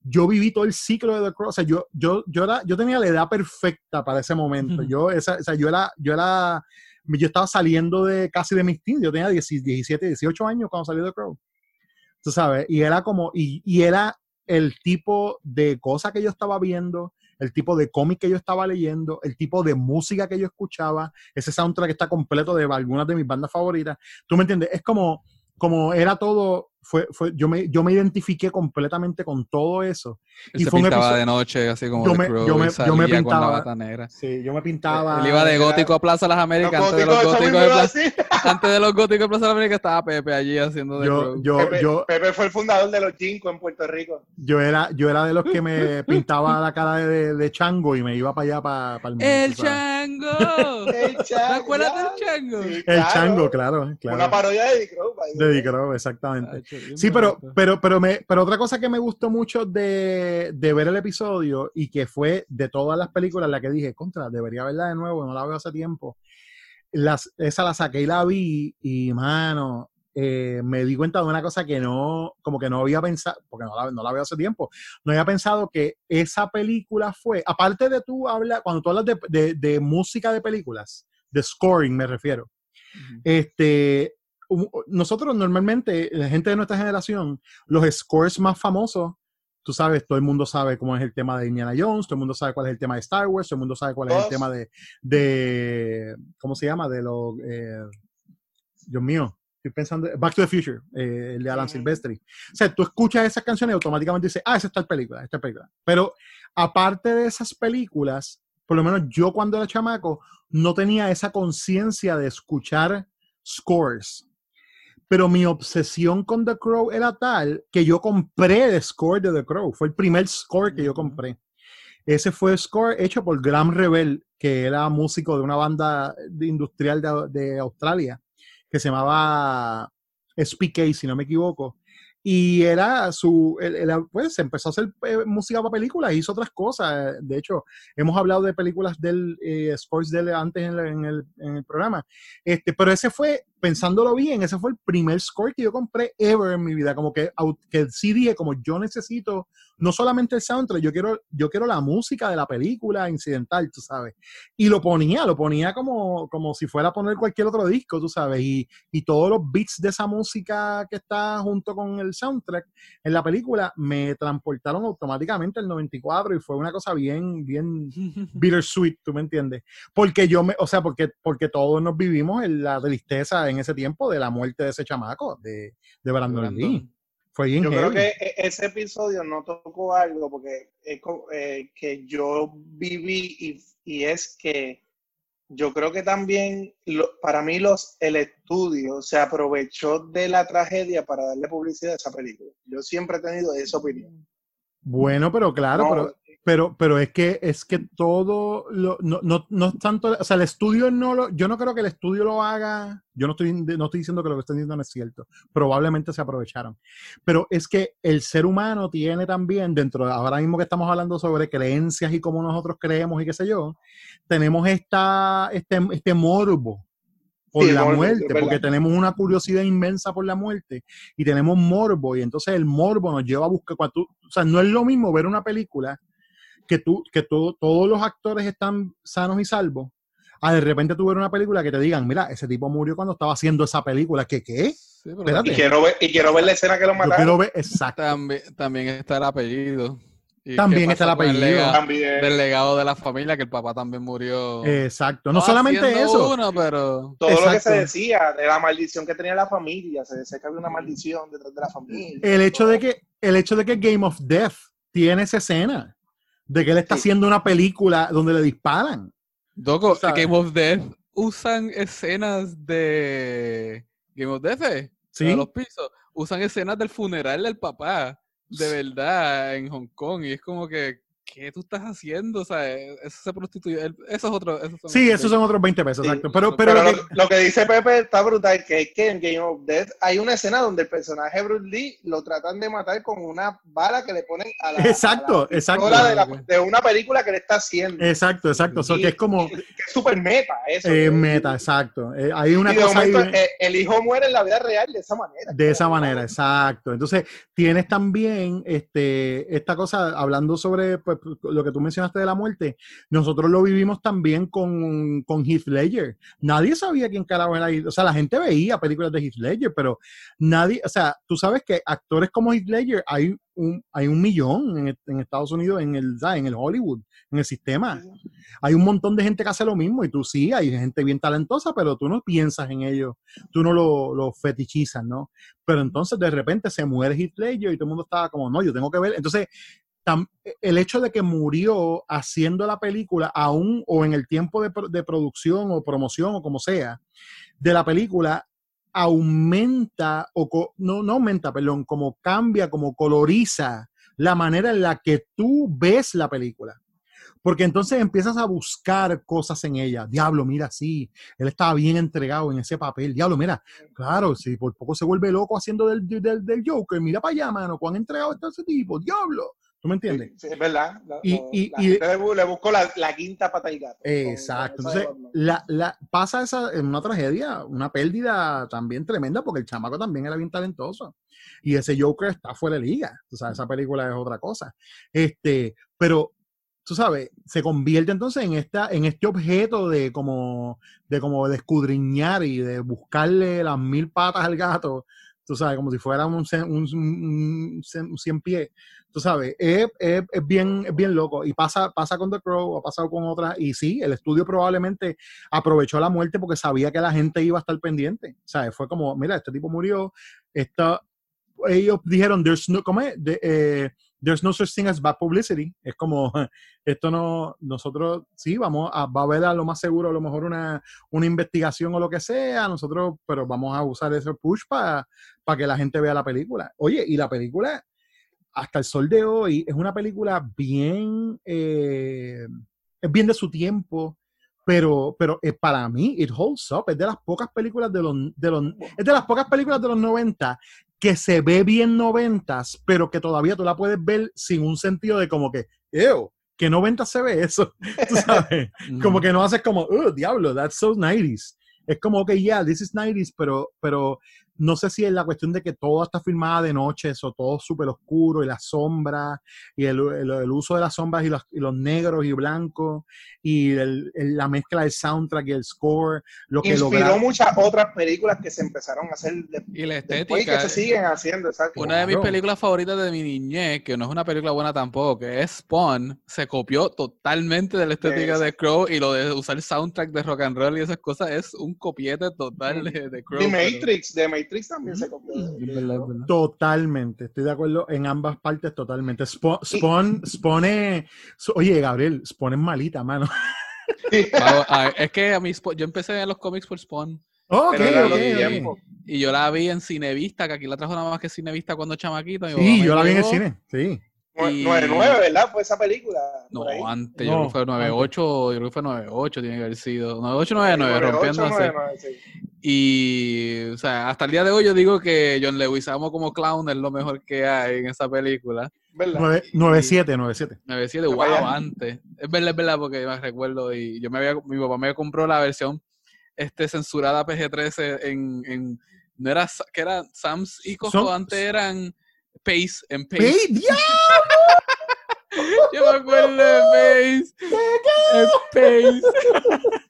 Speaker 4: yo viví todo el ciclo de The Crow, o sea, yo yo yo era yo tenía la edad perfecta para ese momento. Yo esa, o sea, yo era yo era yo estaba saliendo de casi de mis teens, yo tenía 10 17, 18 años cuando salió The Crow. Tú sabes, y era como y, y era el tipo de cosa que yo estaba viendo, el tipo de cómic que yo estaba leyendo, el tipo de música que yo escuchaba, ese soundtrack que está completo de algunas de mis bandas favoritas. ¿Tú me entiendes? Es como, como era todo, fue, fue, yo, me, yo me identifiqué completamente con todo eso.
Speaker 8: Él
Speaker 4: Y
Speaker 8: se
Speaker 4: fue un
Speaker 8: pintaba
Speaker 4: episodio-
Speaker 8: de noche, así como
Speaker 4: yo
Speaker 8: The
Speaker 4: me-
Speaker 8: Crow,
Speaker 4: yo
Speaker 8: y
Speaker 4: me- yo me
Speaker 8: salía con la
Speaker 4: pintaba-
Speaker 8: bata negra.
Speaker 4: Sí, yo me pintaba.
Speaker 8: Él iba de gótico a Plaza Las Américas. Antes de los
Speaker 5: góticos,
Speaker 8: de Plaza, antes de los góticos de Plaza Las Américas estaba Pepe allí haciendo The
Speaker 4: Yo, yo,
Speaker 5: Pepe,
Speaker 4: yo,
Speaker 5: Pepe fue el fundador de los Jinko en Puerto Rico.
Speaker 4: yo era, yo era de los que me pintaba la cara de, de chango y me iba para allá, para, para el mundo.
Speaker 8: ¡El chango!
Speaker 5: El
Speaker 8: ¿Te
Speaker 5: chango,
Speaker 8: acuerdas
Speaker 5: ya.
Speaker 8: del chango?
Speaker 5: Sí,
Speaker 4: El
Speaker 5: claro.
Speaker 4: chango, claro, claro.
Speaker 5: Una parodia de the
Speaker 4: De Crow, exactamente. Sí, pero, pero, pero, me, pero otra cosa que me gustó mucho de, de ver el episodio y que fue de todas las películas la que dije, contra, debería verla de nuevo, no la veo hace tiempo. Las, esa la saqué y la vi y, mano, eh, me di cuenta de una cosa que no, como que no había pensado, porque no la, no la veo hace tiempo, no había pensado que esa película fue, aparte de tú hablas, cuando tú hablas de, de- de música de películas, de scoring me refiero, este, nosotros normalmente, la gente de nuestra generación, los scores más famosos, tú sabes, todo el mundo sabe cómo es el tema de Indiana Jones, todo el mundo sabe cuál es el tema de Star Wars, todo el mundo sabe cuál es el tema de, de ¿cómo se llama? De los, eh, Dios mío, estoy pensando, Back to the Future, eh, el de Alan. Silvestri. O sea, tú escuchas esas canciones y automáticamente dices, ah, esa está en película, esta película. Pero aparte de esas películas, por lo menos yo cuando era chamaco, no tenía esa conciencia de escuchar scores. Pero mi obsesión con The Crow era tal que yo compré el score de The Crow. Fue el primer score que yo compré. Ese fue el score hecho por Graham Rebel, que era músico de una banda de- industrial de, de Australia, que se llamaba SPK, si no me equivoco. Y era su, él- él, pues empezó a hacer eh, música para películas, hizo otras cosas. De hecho, hemos hablado de películas del eh, scores de él antes en, el, programa. Este, pero ese fue, pensándolo bien, ese fue el primer score que yo compré ever en mi vida. Como que, que sí dije, como yo necesito no solamente el soundtrack, yo quiero, yo quiero la música de la película incidental, tú sabes. Y lo ponía, lo ponía como, como si fuera a poner cualquier otro disco, tú sabes. Y, y todos los beats de esa música que está junto con el soundtrack en la película me transportaron automáticamente al 94 y fue una cosa bien, bien bittersweet, ¿tú me entiendes? Porque yo me, o sea, porque, porque todos nos vivimos en la tristeza en ese tiempo de la muerte de ese chamaco, de, de Brandon,
Speaker 8: Brandon.
Speaker 4: Lee. Fue bien
Speaker 5: Yo creo que e- ese episodio no tocó algo porque es eh, que yo viví y, y es que yo creo que también lo- para mí los el estudio se aprovechó de la tragedia para darle publicidad a esa película. Yo siempre he tenido esa opinión.
Speaker 4: Bueno, pero claro,
Speaker 5: No,
Speaker 4: pero, pero, pero es que es que todo lo, no, no, no es tanto, o sea, el estudio no lo, yo no creo que el estudio lo haga, yo no estoy, no estoy diciendo que lo que estoy diciendo no es cierto, probablemente se aprovecharon, pero es que el ser humano tiene también, dentro de ahora mismo que estamos hablando sobre creencias y cómo nosotros creemos y qué sé yo, tenemos esta, este, este morbo por
Speaker 5: Sí,
Speaker 4: la
Speaker 5: morbo,
Speaker 4: muerte, porque tenemos una curiosidad inmensa por la muerte y tenemos morbo y entonces el morbo nos lleva a buscar, cuando o sea, no es lo mismo ver una película que tú, que tú- todos los actores están sanos y salvos, a de repente tú ver una película que te digan, mira, ese tipo murió cuando estaba haciendo esa película, ¿qué qué?
Speaker 8: Sí, pero
Speaker 4: Espérate.
Speaker 5: Y quiero ver, y quiero ver la escena que lo
Speaker 4: Yo
Speaker 5: mataron.
Speaker 4: quiero ver, exacto.
Speaker 8: También, también está el apellido. ¿Y
Speaker 4: También está el apellido.
Speaker 8: legado-
Speaker 5: También.
Speaker 8: del legado de la familia, que el papá también murió.
Speaker 4: Exacto. No
Speaker 8: No
Speaker 4: solamente eso.
Speaker 8: uno, pero...
Speaker 5: Todo lo que se decía de la maldición que tenía la familia, se decía que había una maldición detrás de la familia.
Speaker 4: El hecho de que, el hecho de que Game of Death tiene esa escena. De que él está
Speaker 5: Sí.
Speaker 4: haciendo una película donde le disparan.
Speaker 8: Doco,
Speaker 4: sabes.
Speaker 8: Game of Death usan escenas de Game of Death, ¿eh?
Speaker 4: ¿Sí?
Speaker 8: De los pisos. Usan escenas del funeral del papá, de verdad, en Hong Kong. Y es como que, ¿qué tú estás haciendo? O sea, eso se prostituye. el- Eso es otro. Esos son
Speaker 4: Sí, esos son otros 20 pesos,
Speaker 5: Sí.
Speaker 4: exacto. Pero, pero,
Speaker 5: Pero,
Speaker 4: lo que-
Speaker 5: lo que dice Pepe está brutal, que es que en Game of Death hay una escena donde el personaje Bruce Lee lo tratan de matar con una bala que le ponen a la,
Speaker 4: Exacto,
Speaker 5: a la
Speaker 4: exacto.
Speaker 5: de, la- de una película que le está haciendo.
Speaker 4: exacto, exacto. So,
Speaker 5: Y-
Speaker 4: que es como
Speaker 5: que es súper meta eso.
Speaker 4: eh, meta, exacto. Eh, hay una
Speaker 5: y de
Speaker 4: cosa ahí.
Speaker 5: momento eh, el hijo muere en la vida real de esa manera.
Speaker 4: De esa manera, exacto. Entonces, tienes también este, esta cosa, hablando sobre pues, lo que tú mencionaste de la muerte, nosotros lo vivimos también con, con Heath Ledger. Nadie sabía quién carajo era Heath- O sea, la gente veía películas de Heath Ledger, pero nadie, o sea, tú sabes que actores como Heath Ledger hay un, hay un millón en, en Estados Unidos, en el, ¿sabes? en el Hollywood, en el sistema. Hay un montón de gente que hace lo mismo y tú sí, hay gente bien talentosa, pero tú no piensas en ellos, tú no lo, lo fetichizas, ¿no? Pero entonces de repente se muere Heath Ledger y todo el mundo estaba como, no, yo tengo que ver. Entonces, el hecho de que murió haciendo la película, aún o en el tiempo de, de producción o promoción o como sea, de la película, aumenta, o no, no aumenta, perdón, como cambia, como coloriza la manera en la que tú ves la película. Porque entonces empiezas a buscar cosas en ella. Diablo, mira, sí, él estaba bien entregado en ese papel. Diablo, mira, claro, si por poco se vuelve loco haciendo del, del, del Joker, mira para allá, mano, cuán entregado está ese tipo, diablo. ¿Tú me entiendes?
Speaker 5: Sí, es verdad. La,
Speaker 4: Y-
Speaker 5: lo-
Speaker 4: y-
Speaker 5: la
Speaker 4: y-
Speaker 5: gente le, le buscó la, la quinta pata y gato.
Speaker 4: Exacto.
Speaker 5: con
Speaker 4: Entonces, la, la, pasa esa, en una tragedia, una pérdida también tremenda, porque el chamaco también era bien talentoso. Y ese Joker está fuera de liga. O sea, esa película es otra cosa. Este, pero, tú sabes, se convierte entonces en esta, en este objeto de como, de como de escudriñar y de buscarle las mil patas al gato. Tú sabes, como si fuera un, un, un, un cien pies. Tú sabes, es, es- es bien, es bien loco. Y pasa, pasa con The Crow, ha pasado con otras. Y sí, el estudio probablemente aprovechó la muerte porque sabía que la gente iba a estar pendiente. O sea, fue como, mira, este tipo murió. Esta, ellos dijeron, there's no, ¿cómo es? Eh, there's no such thing as bad publicity. Es como, esto no, nosotros sí, vamos a, va a haber a lo más seguro, a lo mejor una, una investigación o lo que sea, nosotros, pero vamos a usar ese push para que la gente vea la película. Oye, y la película, hasta el sol de hoy, es una película bien, eh, es bien de su tiempo, pero, pero eh, para mí, it holds up, es de las pocas películas de los, de los, es de las pocas películas de los 90 que se ve bien noventas, pero que todavía tú la puedes ver sin un sentido de como que, ew, que 90 se ve eso, tú sabes, como que no haces como, oh, diablo, that's so 90s. Es como que, yeah, this is 90s, pero, pero no sé si es la cuestión de que todo está filmada de noche, eso todo súper oscuro y las sombras y el, el- el uso de las sombras y los, y los negros y blancos y el- el- la mezcla del soundtrack y el score, lo que
Speaker 5: Inspiró muchas otras películas que se empezaron a hacer de-
Speaker 8: Y la
Speaker 5: después y que
Speaker 8: estética.
Speaker 5: se siguen haciendo.
Speaker 8: Una de mis películas favoritas de mi niñez, que no es una película buena tampoco, que es Spawn, se copió totalmente de la estética de Crow y lo de usar el soundtrack de rock and roll y esas cosas es un copiete total de, de Crow. Pero-
Speaker 5: Matrix, The Matrix también se copió.
Speaker 8: verdad.
Speaker 4: Totalmente, estoy de acuerdo en ambas partes, totalmente. Spawn, Spawn, Spawn es- oye, Gabriel, Spawn es malita, mano.
Speaker 8: Es que a mí yo empecé en los cómics por Spawn
Speaker 5: Pero
Speaker 8: y yo la vi en Cinevista, que aquí la trajo nada más que Cinevista cuando chamaquito. mi
Speaker 4: Sí, yo la vi en el cine, sí.
Speaker 8: Y-
Speaker 5: 9-9, ¿verdad? Fue esa película.
Speaker 8: No,
Speaker 5: por ahí.
Speaker 8: antes, yo
Speaker 4: No,
Speaker 8: creo que fue 98, yo creo que fue 98, tiene que haber sido. 98, 99,
Speaker 5: 9-8,
Speaker 8: rompiendo así.
Speaker 5: 9-9, sí.
Speaker 8: Y, o sea, hasta el día de hoy yo digo que John Leguizamo como clown es lo mejor que hay en esa película.
Speaker 5: ¿Verdad?
Speaker 4: 9-7, 9-7.
Speaker 8: 97,
Speaker 5: Ya
Speaker 8: wow,
Speaker 5: para allá.
Speaker 8: antes. Es verdad, es verdad, porque yo me recuerdo y yo me había, mi papá me compró la versión este, censurada PG-13 en, en, no era, que era Sam's y
Speaker 4: Son-
Speaker 8: antes eran Pace, en Pace.
Speaker 4: ¡Ey, diablo!
Speaker 8: Yo me acuerdo de Pace. En Pace.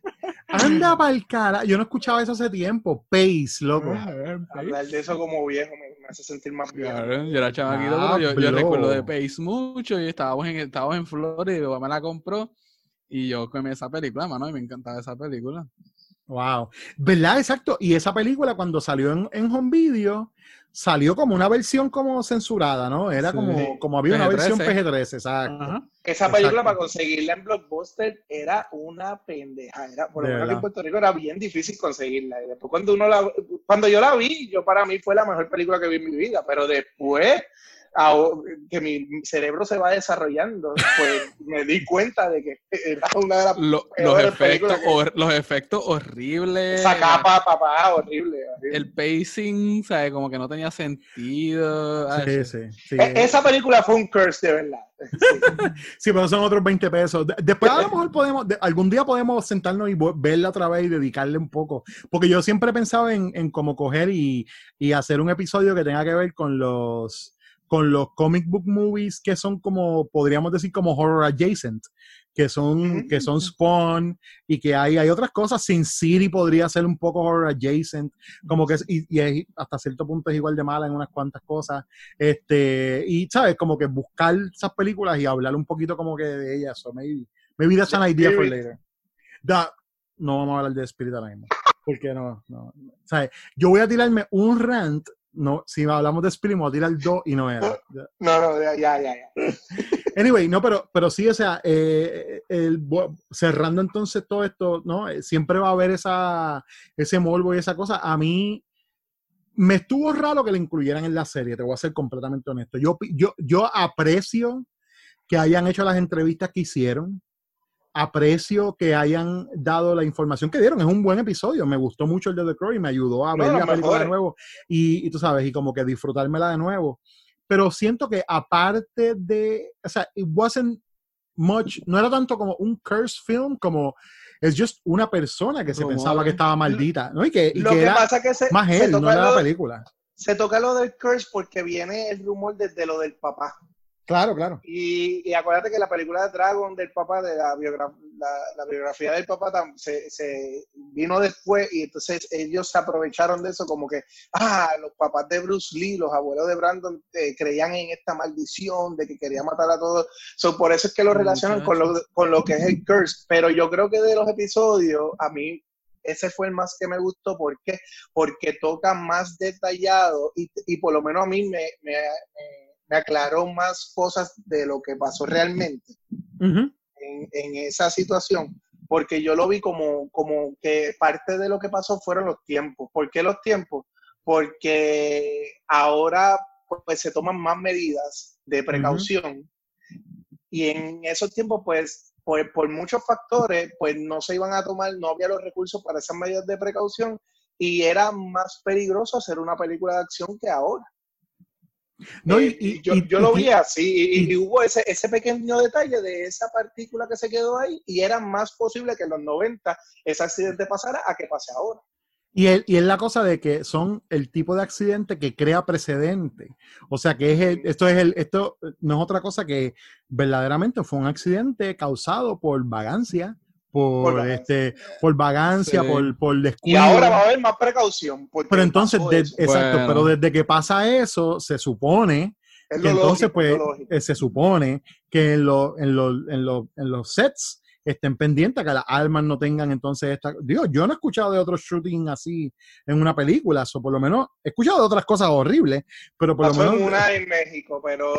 Speaker 4: Anda pa'l cara. Yo no escuchaba eso hace tiempo. Pace, loco.
Speaker 5: Hablar de eso como viejo me, me hace sentir más bien.
Speaker 8: Claro, yo era chamaquito,
Speaker 4: Ah,
Speaker 8: pero yo, recuerdo de Pace mucho y estábamos en, estábamos en Florida y mi me la compró y yo comí esa película, mano, y me encantaba esa película.
Speaker 4: Wow. ¿Verdad? Exacto. Y esa película cuando salió en, en home video, salió como una versión como censurada, ¿no? Era
Speaker 8: Sí.
Speaker 4: como, como había una versión
Speaker 8: PG-13.
Speaker 4: PG-13, exacto.
Speaker 8: Ajá.
Speaker 5: Esa película
Speaker 4: Exacto.
Speaker 5: para conseguirla en Blockbuster era una pendeja. Era, por lo menos en. Puerto Rico era bien difícil conseguirla. Y después cuando uno la, cuando yo la vi, yo para mí fue la mejor película que vi en mi vida. Pero después que mi cerebro se va desarrollando, pues me di cuenta de que era una de las
Speaker 8: Lo- los, efectos,
Speaker 5: que-
Speaker 8: los efectos horribles.
Speaker 5: esa capa, papá, horrible. horrible.
Speaker 8: El pacing, ¿sabes? Como que no tenía sentido.
Speaker 4: Sí,
Speaker 8: Ay,
Speaker 4: sí, sí.
Speaker 5: E- Esa película fue un curse de verdad.
Speaker 4: Sí, pero son otros 20 pesos. De- Después a lo mejor podemos, de- algún día podemos sentarnos y verla otra vez y dedicarle un poco. Porque yo siempre he pensado en, en cómo coger y, y hacer un episodio que tenga que ver con los con los comic book movies que son como, podríamos decir, como horror adjacent, que son, que son Spawn y que hay, hay otras cosas. Sin City podría ser un poco horror adjacent, como que es- y, y es- hasta cierto punto es igual de mala en unas cuantas cosas. Este, y sabes, como que buscar esas películas y hablar un poquito como que de ellas. So maybe, maybe that's an idea for later. No vamos a hablar de Spirit ahora mismo. Porque no, no. ¿sabes? Yo voy a tirarme un rant. No, si hablamos de Spirit, me voy a tirar dos y no era.
Speaker 5: No, no, ya, ya, ya.
Speaker 4: Anyway, no, pero, pero sí, o sea, eh, el, cerrando entonces todo esto, ¿no? Eh, Siempre va a haber esa, ese morbo y esa cosa. A mí me estuvo raro que le incluyeran en la serie, te voy a ser completamente honesto. Yo, yo, yo aprecio que hayan hecho las entrevistas que hicieron, aprecio que hayan dado la información que dieron. Es un buen episodio, me gustó mucho el de The Crow y me ayudó a
Speaker 5: No,
Speaker 4: ver la película de nuevo y, y tú sabes, y como que disfrutármela de nuevo. Pero siento que aparte de, o sea, it wasn't much, no era tanto como un curse film, como es just una persona que se pensaba que estaba maldita, ¿no? Y que, y
Speaker 5: Lo
Speaker 4: que
Speaker 5: que
Speaker 4: era
Speaker 5: pasa que se,
Speaker 4: más
Speaker 5: se
Speaker 4: él, no era la película.
Speaker 5: se toca lo del curse porque viene el rumor desde lo del papá.
Speaker 4: Claro, claro.
Speaker 5: Y, y acuérdate que la película de Dragon del papá, de la, biogra- la, la biografía del papá, se, se vino después y entonces ellos se aprovecharon de eso como que, ah, los papás de Bruce Lee, los abuelos de Brandon eh, creían en esta maldición de que quería matar a todos. So, por eso es que lo relacionan con lo, con lo que es el curse. Pero yo creo que de los episodios, a mí ese fue el más que me gustó. ¿Por qué? Porque toca más detallado y, y por lo menos a mí me, me, me- me aclaró más cosas de lo que pasó realmente en, en esa situación. Porque yo lo vi como, como que parte de lo que pasó fueron los tiempos. ¿Por qué los tiempos? Porque ahora pues, se toman más medidas de precaución y en esos tiempos, pues, por, por muchos factores, pues no se iban a tomar, no había los recursos para esas medidas de precaución y era más peligroso hacer una película de acción que ahora.
Speaker 4: No, y-
Speaker 5: Eh,
Speaker 4: y-
Speaker 5: yo,
Speaker 4: y-
Speaker 5: yo lo vi así y, hubo ese, ese pequeño detalle de esa partícula que se quedó ahí y era más posible que en los 90 ese accidente pasara a que pase ahora.
Speaker 4: Y, el- y es la cosa de que son el tipo de accidente que crea precedente. O sea que es el- esto es el, esto no es otra cosa que verdaderamente fue un accidente causado por vagancia, por,
Speaker 5: Por vagancia.
Speaker 4: este, por vagancia,
Speaker 8: Sí.
Speaker 4: por, por
Speaker 5: Y
Speaker 4: descuido.
Speaker 5: ahora va a haber más precaución.
Speaker 4: pero entonces, de- exacto,
Speaker 8: Bueno.
Speaker 4: pero desde que pasa eso, se supone
Speaker 5: Es
Speaker 4: que entonces,
Speaker 5: lógico,
Speaker 4: pues,
Speaker 5: lógico.
Speaker 4: eh, se supone que en, lo- en, lo- en, lo- en los sets estén pendientes que las armas no tengan entonces esta... Digo, yo no he escuchado de otro shooting así en una película, o por lo menos he escuchado de otras cosas horribles, pero por
Speaker 5: pasó
Speaker 4: lo menos...
Speaker 5: en una en México, pero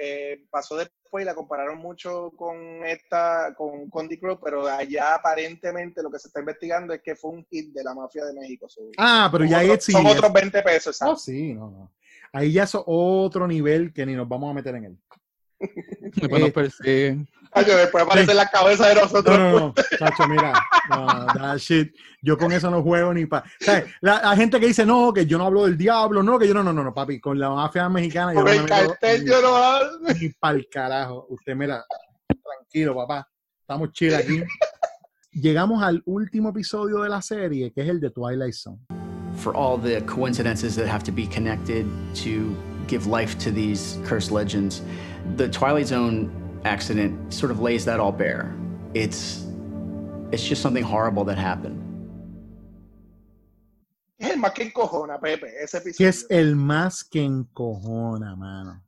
Speaker 5: eh, pasó después y la compararon mucho con esta, con, con The Crow, pero allá aparentemente lo que se está investigando es que fue un hit de la mafia de México. So,
Speaker 4: Ah, pero
Speaker 5: son
Speaker 4: ya
Speaker 5: otros-
Speaker 4: es... sí,
Speaker 5: son
Speaker 4: es-
Speaker 5: otros 20 pesos,
Speaker 4: Oh,
Speaker 5: ¿sabes?
Speaker 4: sí, no, no. Ahí ya es otro nivel que ni nos vamos a meter en él.
Speaker 8: Después nos
Speaker 4: Eh,
Speaker 8: persiguen.
Speaker 5: Que después aparece la cabeza de nosotros.
Speaker 4: No, no, no, chacho, mira, no, that shit, yo con eso no juego ni para... La, la gente que dice, no, que yo no hablo del diablo, no, que yo no, no, no, no, papi, con la mafia mexicana yo
Speaker 5: Con
Speaker 4: no me
Speaker 5: el cartel yo no hablo.
Speaker 4: ni pa'l carajo. Usted, mira, tranquilo, papá, estamos chill aquí. Llegamos al último episodio de la serie, que es el de Twilight Zone.
Speaker 7: for all the coincidences that have to be connected to give life to these cursed legends, the Twilight Zone accident sort of lays that all bare. It's it's just something horrible that happened.
Speaker 5: Es el más que encojona, Pepe, ese
Speaker 4: que
Speaker 5: episodio.
Speaker 4: es el más que encojona, mano.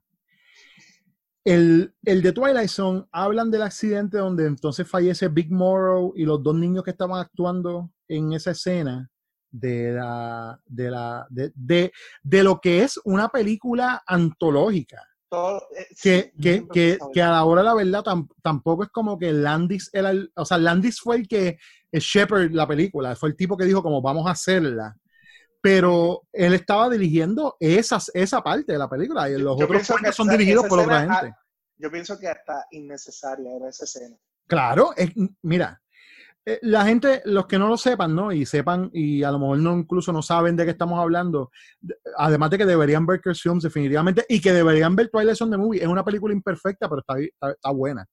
Speaker 4: El, el de Twilight Zone hablan del accidente donde entonces fallece Big Morrow y los dos niños que estaban actuando en esa escena de la de la de, de, de lo que es una película antológica
Speaker 5: Todo- eh,
Speaker 4: que,
Speaker 5: sí,
Speaker 4: que, que, que a la hora de la verdad tam- tampoco es como que Landis era el, o sea, Landis fue el que el Shepard la película, fue el tipo que dijo como vamos a hacerla. Pero él estaba dirigiendo esas, esa parte de la película y los
Speaker 5: Yo
Speaker 4: otros
Speaker 5: que
Speaker 4: son
Speaker 5: esa-
Speaker 4: dirigidos
Speaker 5: esa
Speaker 4: por otra gente.
Speaker 5: Yo pienso que hasta innecesaria era esa escena.
Speaker 4: Claro, es, mira, la gente, los que no lo sepan, ¿no? Y sepan, y a lo mejor no incluso no saben de qué estamos hablando, de- además de que deberían ver Curse Films definitivamente, y que deberían ver Twilight Zone the Movie, es una película imperfecta, pero está, está, está buena.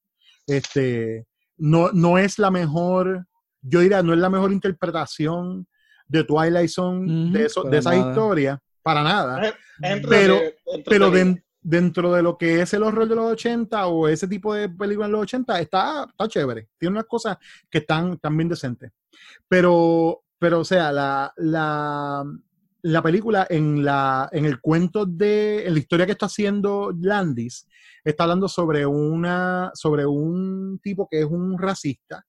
Speaker 4: Este, no, no es la mejor, yo diría, no es la mejor interpretación de Twilight Zone, de, eso,
Speaker 8: para
Speaker 4: de esa
Speaker 8: nada.
Speaker 4: historia, para nada
Speaker 5: es
Speaker 4: pero,
Speaker 5: entrete-
Speaker 4: pero
Speaker 5: entretenido.
Speaker 4: Den- dentro de lo que es el horror de los 80 o ese tipo de películas de los 80, está, está chévere. Tiene unas cosas que están, bien decentes. Pero, pero, o sea, la, la, la película en, la, en el cuento de, en la historia que está haciendo Landis, está hablando sobre una, sobre un tipo que es un racista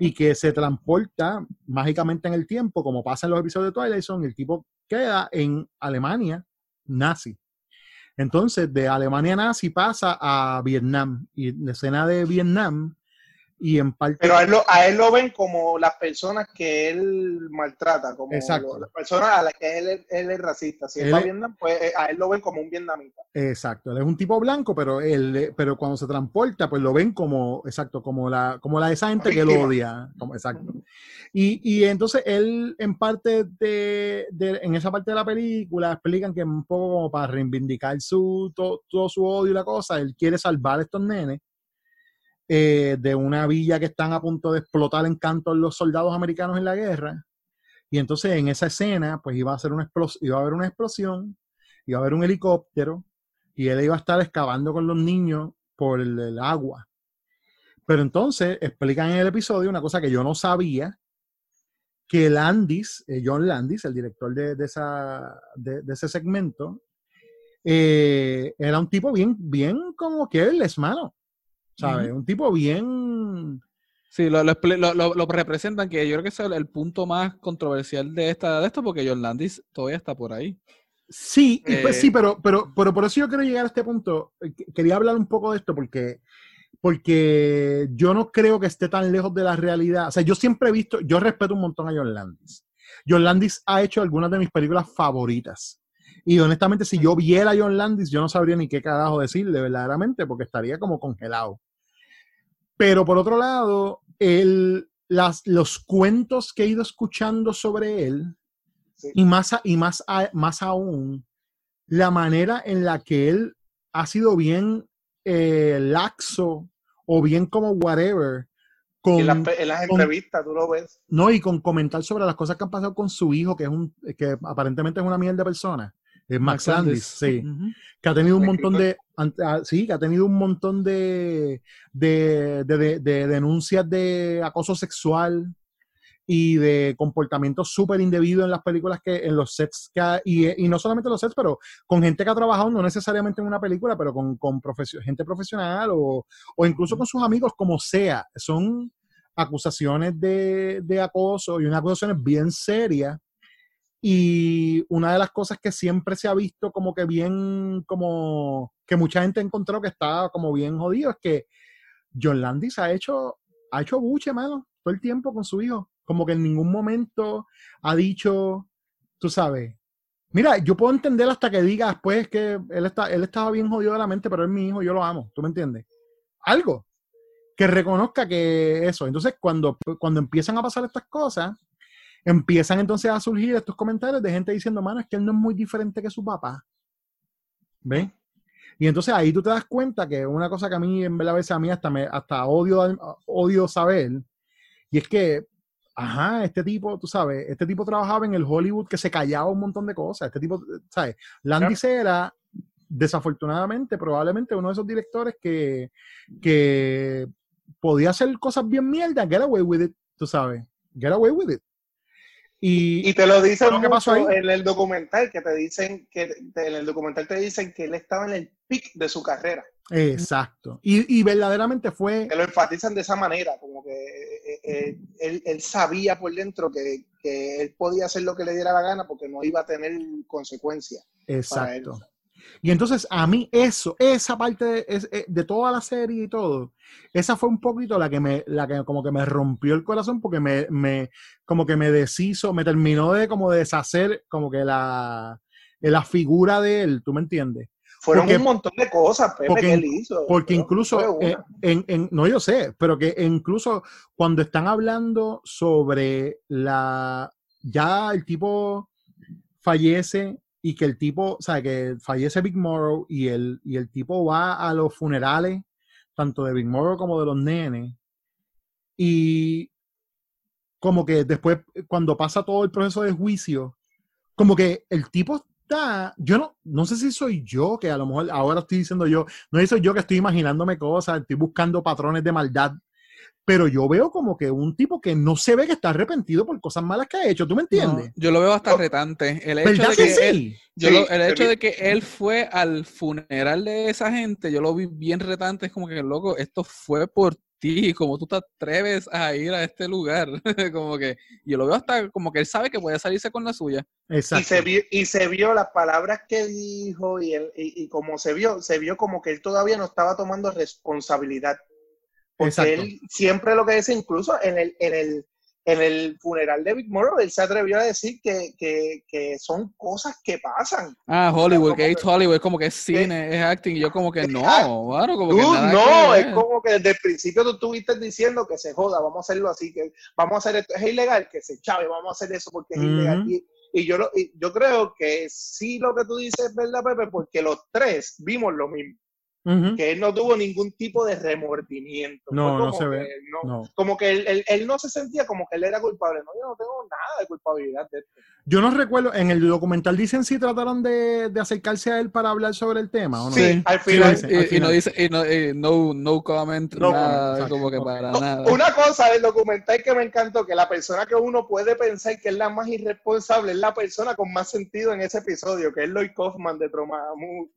Speaker 4: y que se transporta mágicamente en el tiempo, como pasa en los episodios de Twilight Zone, el tipo queda en Alemania nazi. Entonces, de Alemania nazi pasa a Vietnam. Y la escena de Vietnam y en parte...
Speaker 5: Pero a él, lo, a él lo ven como las personas que él maltrata, como lo- las personas a las que él, él es racista. Si él,
Speaker 4: Él
Speaker 5: va a
Speaker 4: es-
Speaker 5: Vietnam, pues eh, a él lo ven como un vietnamita.
Speaker 4: Exacto, él es un tipo blanco, pero él, pero cuando se transporta, pues lo ven como, exacto, como la, como la de esa gente que lo odia, como, exacto. Y, y entonces él, en parte de, de- en esa parte de la película, explican que un poco como para reivindicar su, to- todo su odio y la cosa, él quiere salvar a estos nenes eh, de una villa que están a punto de explotar en canto los soldados americanos en la guerra. Y entonces en esa escena, pues iba a, ser una iba a haber una explosión, iba a haber un helicóptero, y él iba a estar excavando con los niños por el, agua. Pero entonces explican en el episodio una cosa que yo no sabía, que Landis, eh, John Landis, el director de, de esa, de ese segmento, eh, era un tipo bien, bien como que él es mano, ¿sabes? Un tipo bien...
Speaker 8: Sí, lo, lo, lo- representan, que yo creo que es el, el punto más controversial de esta de esto, porque John Landis todavía está por ahí.
Speaker 4: Sí, pues
Speaker 8: Eh,
Speaker 4: sí, pero, pero, pero por eso yo quiero llegar a este punto. Eh, que- Quería hablar un poco de esto porque, porque yo no creo que esté tan lejos de la realidad. O sea, yo siempre he visto, yo respeto un montón a John Landis. John Landis ha hecho algunas de mis películas favoritas. Y honestamente, si yo viera a John Landis, yo no sabría ni qué carajo decirle verdaderamente, porque estaría como congelado. Pero por otro lado, el, las, los cuentos que he ido escuchando sobre él, y más, a- y más, a- más aún, la manera en la que él ha sido bien eh, laxo o bien como whatever. Con,
Speaker 5: en, las, pe- en las
Speaker 4: con-
Speaker 5: entrevistas tú lo ves.
Speaker 4: no, y con comentar sobre las cosas que han pasado con su hijo, que es un, que aparentemente es una mierda de persona. Es Max,
Speaker 8: Max
Speaker 4: Landis,
Speaker 8: Landis.
Speaker 4: sí. Que ha tenido un montón de, ah, sí, que ha tenido un montón de, de, de- de- de denuncias de acoso sexual y de comportamiento súper indebido en las películas que, en los sets que ha- y, y no solamente los sets, pero con gente que ha trabajado no necesariamente en una película, pero con, con profesio- gente profesional o, o incluso con sus amigos, como sea. Son acusaciones de, de acoso y unas acusaciones bien serias. Y una de las cosas que siempre se ha visto como que bien, como que mucha gente ha encontrado que está como bien jodido, es que John Landis ha hecho, ha hecho buche, mano, todo el tiempo con su hijo. Como que en ningún momento ha dicho, tú sabes, mira, yo puedo entender hasta que diga después que él, está, él estaba bien jodido de la mente, pero es mi hijo, yo lo amo, ¿tú me entiendes? Algo que reconozca que eso. Entonces, cuando, cuando empiezan a pasar estas cosas, empiezan entonces a surgir estos comentarios de gente diciendo, mano, es que él no es muy diferente que su papá. ¿Ves? Y entonces ahí tú te das cuenta que una cosa que a mí, en verdad, a veces a mí hasta, me, hasta odio, odio saber, y es que, ajá, este tipo, tú sabes, este tipo trabajaba en el Hollywood que se callaba un montón de cosas. Este tipo, ¿sabes? Landis era, desafortunadamente, probablemente uno de esos directores que, que podía hacer cosas bien mierda, get away with it, tú sabes, get away with it. Y,
Speaker 5: Y te lo dicen
Speaker 4: ¿Lo que pasó ahí?
Speaker 5: en el documental, que te dicen que te- en el documental te dicen que él estaba en el pic de su carrera.
Speaker 4: exacto. Y, y verdaderamente fue,
Speaker 5: Que lo enfatizan de esa manera, como que eh, eh, él, él sabía por dentro que, que él podía hacer lo que le diera la gana porque no iba a tener consecuencias.
Speaker 4: exacto. Y entonces a mí eso, esa parte de, eh, de toda la serie y todo, esa fue un poquito la que me, la que como que me rompió el corazón porque me, me como que me deshizo, me terminó de como deshacer como que la, la figura de él, ¿tú me entiendes?
Speaker 5: Fueron
Speaker 4: Porque-
Speaker 5: un montón de cosas, Pepe,
Speaker 4: porque-
Speaker 5: que él hizo.
Speaker 4: Porque incluso, en, en- no yo sé, pero que incluso cuando están hablando sobre la, ya el tipo fallece y que el tipo, o sea, que fallece Big Morrow y el, y el tipo va a los funerales, tanto de Big Morrow como de los nenes, y como que después, cuando pasa todo el proceso de juicio, como que el tipo está, yo no, no sé si soy yo, que a lo mejor ahora estoy diciendo yo, no soy yo que estoy imaginándome cosas, estoy buscando patrones de maldad, pero yo veo como que un tipo que no se ve que está arrepentido por cosas malas que ha hecho, ¿tú me entiendes?
Speaker 8: No, yo lo veo hasta retante. El hecho
Speaker 4: ¿Verdad
Speaker 8: de
Speaker 4: que
Speaker 8: que,
Speaker 4: sí?
Speaker 8: él, yo
Speaker 5: Sí,
Speaker 8: lo- el hecho de que él fue al funeral de esa gente, yo lo vi bien retante, es como que, loco, esto fue por ti, como tú te atreves a ir a este lugar, como que, yo lo veo hasta como que él sabe que puede salirse con la suya.
Speaker 5: Y
Speaker 4: Exacto.
Speaker 5: se, vio, y se vio las palabras que dijo y, el, y, y como se vio, se vio como que él todavía no estaba tomando responsabilidad. Porque
Speaker 4: Exacto.
Speaker 5: él siempre lo que dice, incluso en el, en el, en el funeral de Big Morrow, él se atrevió a decir que, que, que son cosas que pasan.
Speaker 8: Ah, Hollywood, que es Hollywood, es como que es cine, es acting, y yo como que no, claro, como que nada
Speaker 5: no,
Speaker 8: que
Speaker 5: es
Speaker 8: ver.
Speaker 5: como que desde el principio tú estuviste diciendo que se joda, vamos a hacerlo así, que vamos a hacer esto, es ilegal, que se chave, vamos a hacer eso porque es ilegal. Y, y yo, lo, y yo creo que sí lo que tú dices es verdad, Pepe, porque los tres vimos lo mismo, Que él no tuvo ningún tipo de remordimiento.
Speaker 4: No, no se ve,
Speaker 5: No. Como que él, él- él no se sentía como que él era culpable. No, yo no tengo nada de culpabilidad de esto.
Speaker 4: Yo no recuerdo, en el documental dicen si trataron de, de acercarse a él para hablar sobre el tema o no.
Speaker 5: Sí, al
Speaker 4: Sí,
Speaker 5: final.
Speaker 4: lo dicen, al
Speaker 8: Y, y no
Speaker 4: final.
Speaker 8: dice, y no, y no, no comment,
Speaker 5: No
Speaker 8: nada,
Speaker 4: comment,
Speaker 8: como que
Speaker 4: exacto.
Speaker 8: para
Speaker 5: No,
Speaker 8: nada.
Speaker 5: Una cosa del documental que me encantó, que la persona que uno puede pensar que es la más irresponsable es la persona con más sentido en ese episodio, que es Lloyd Kaufman de Troma.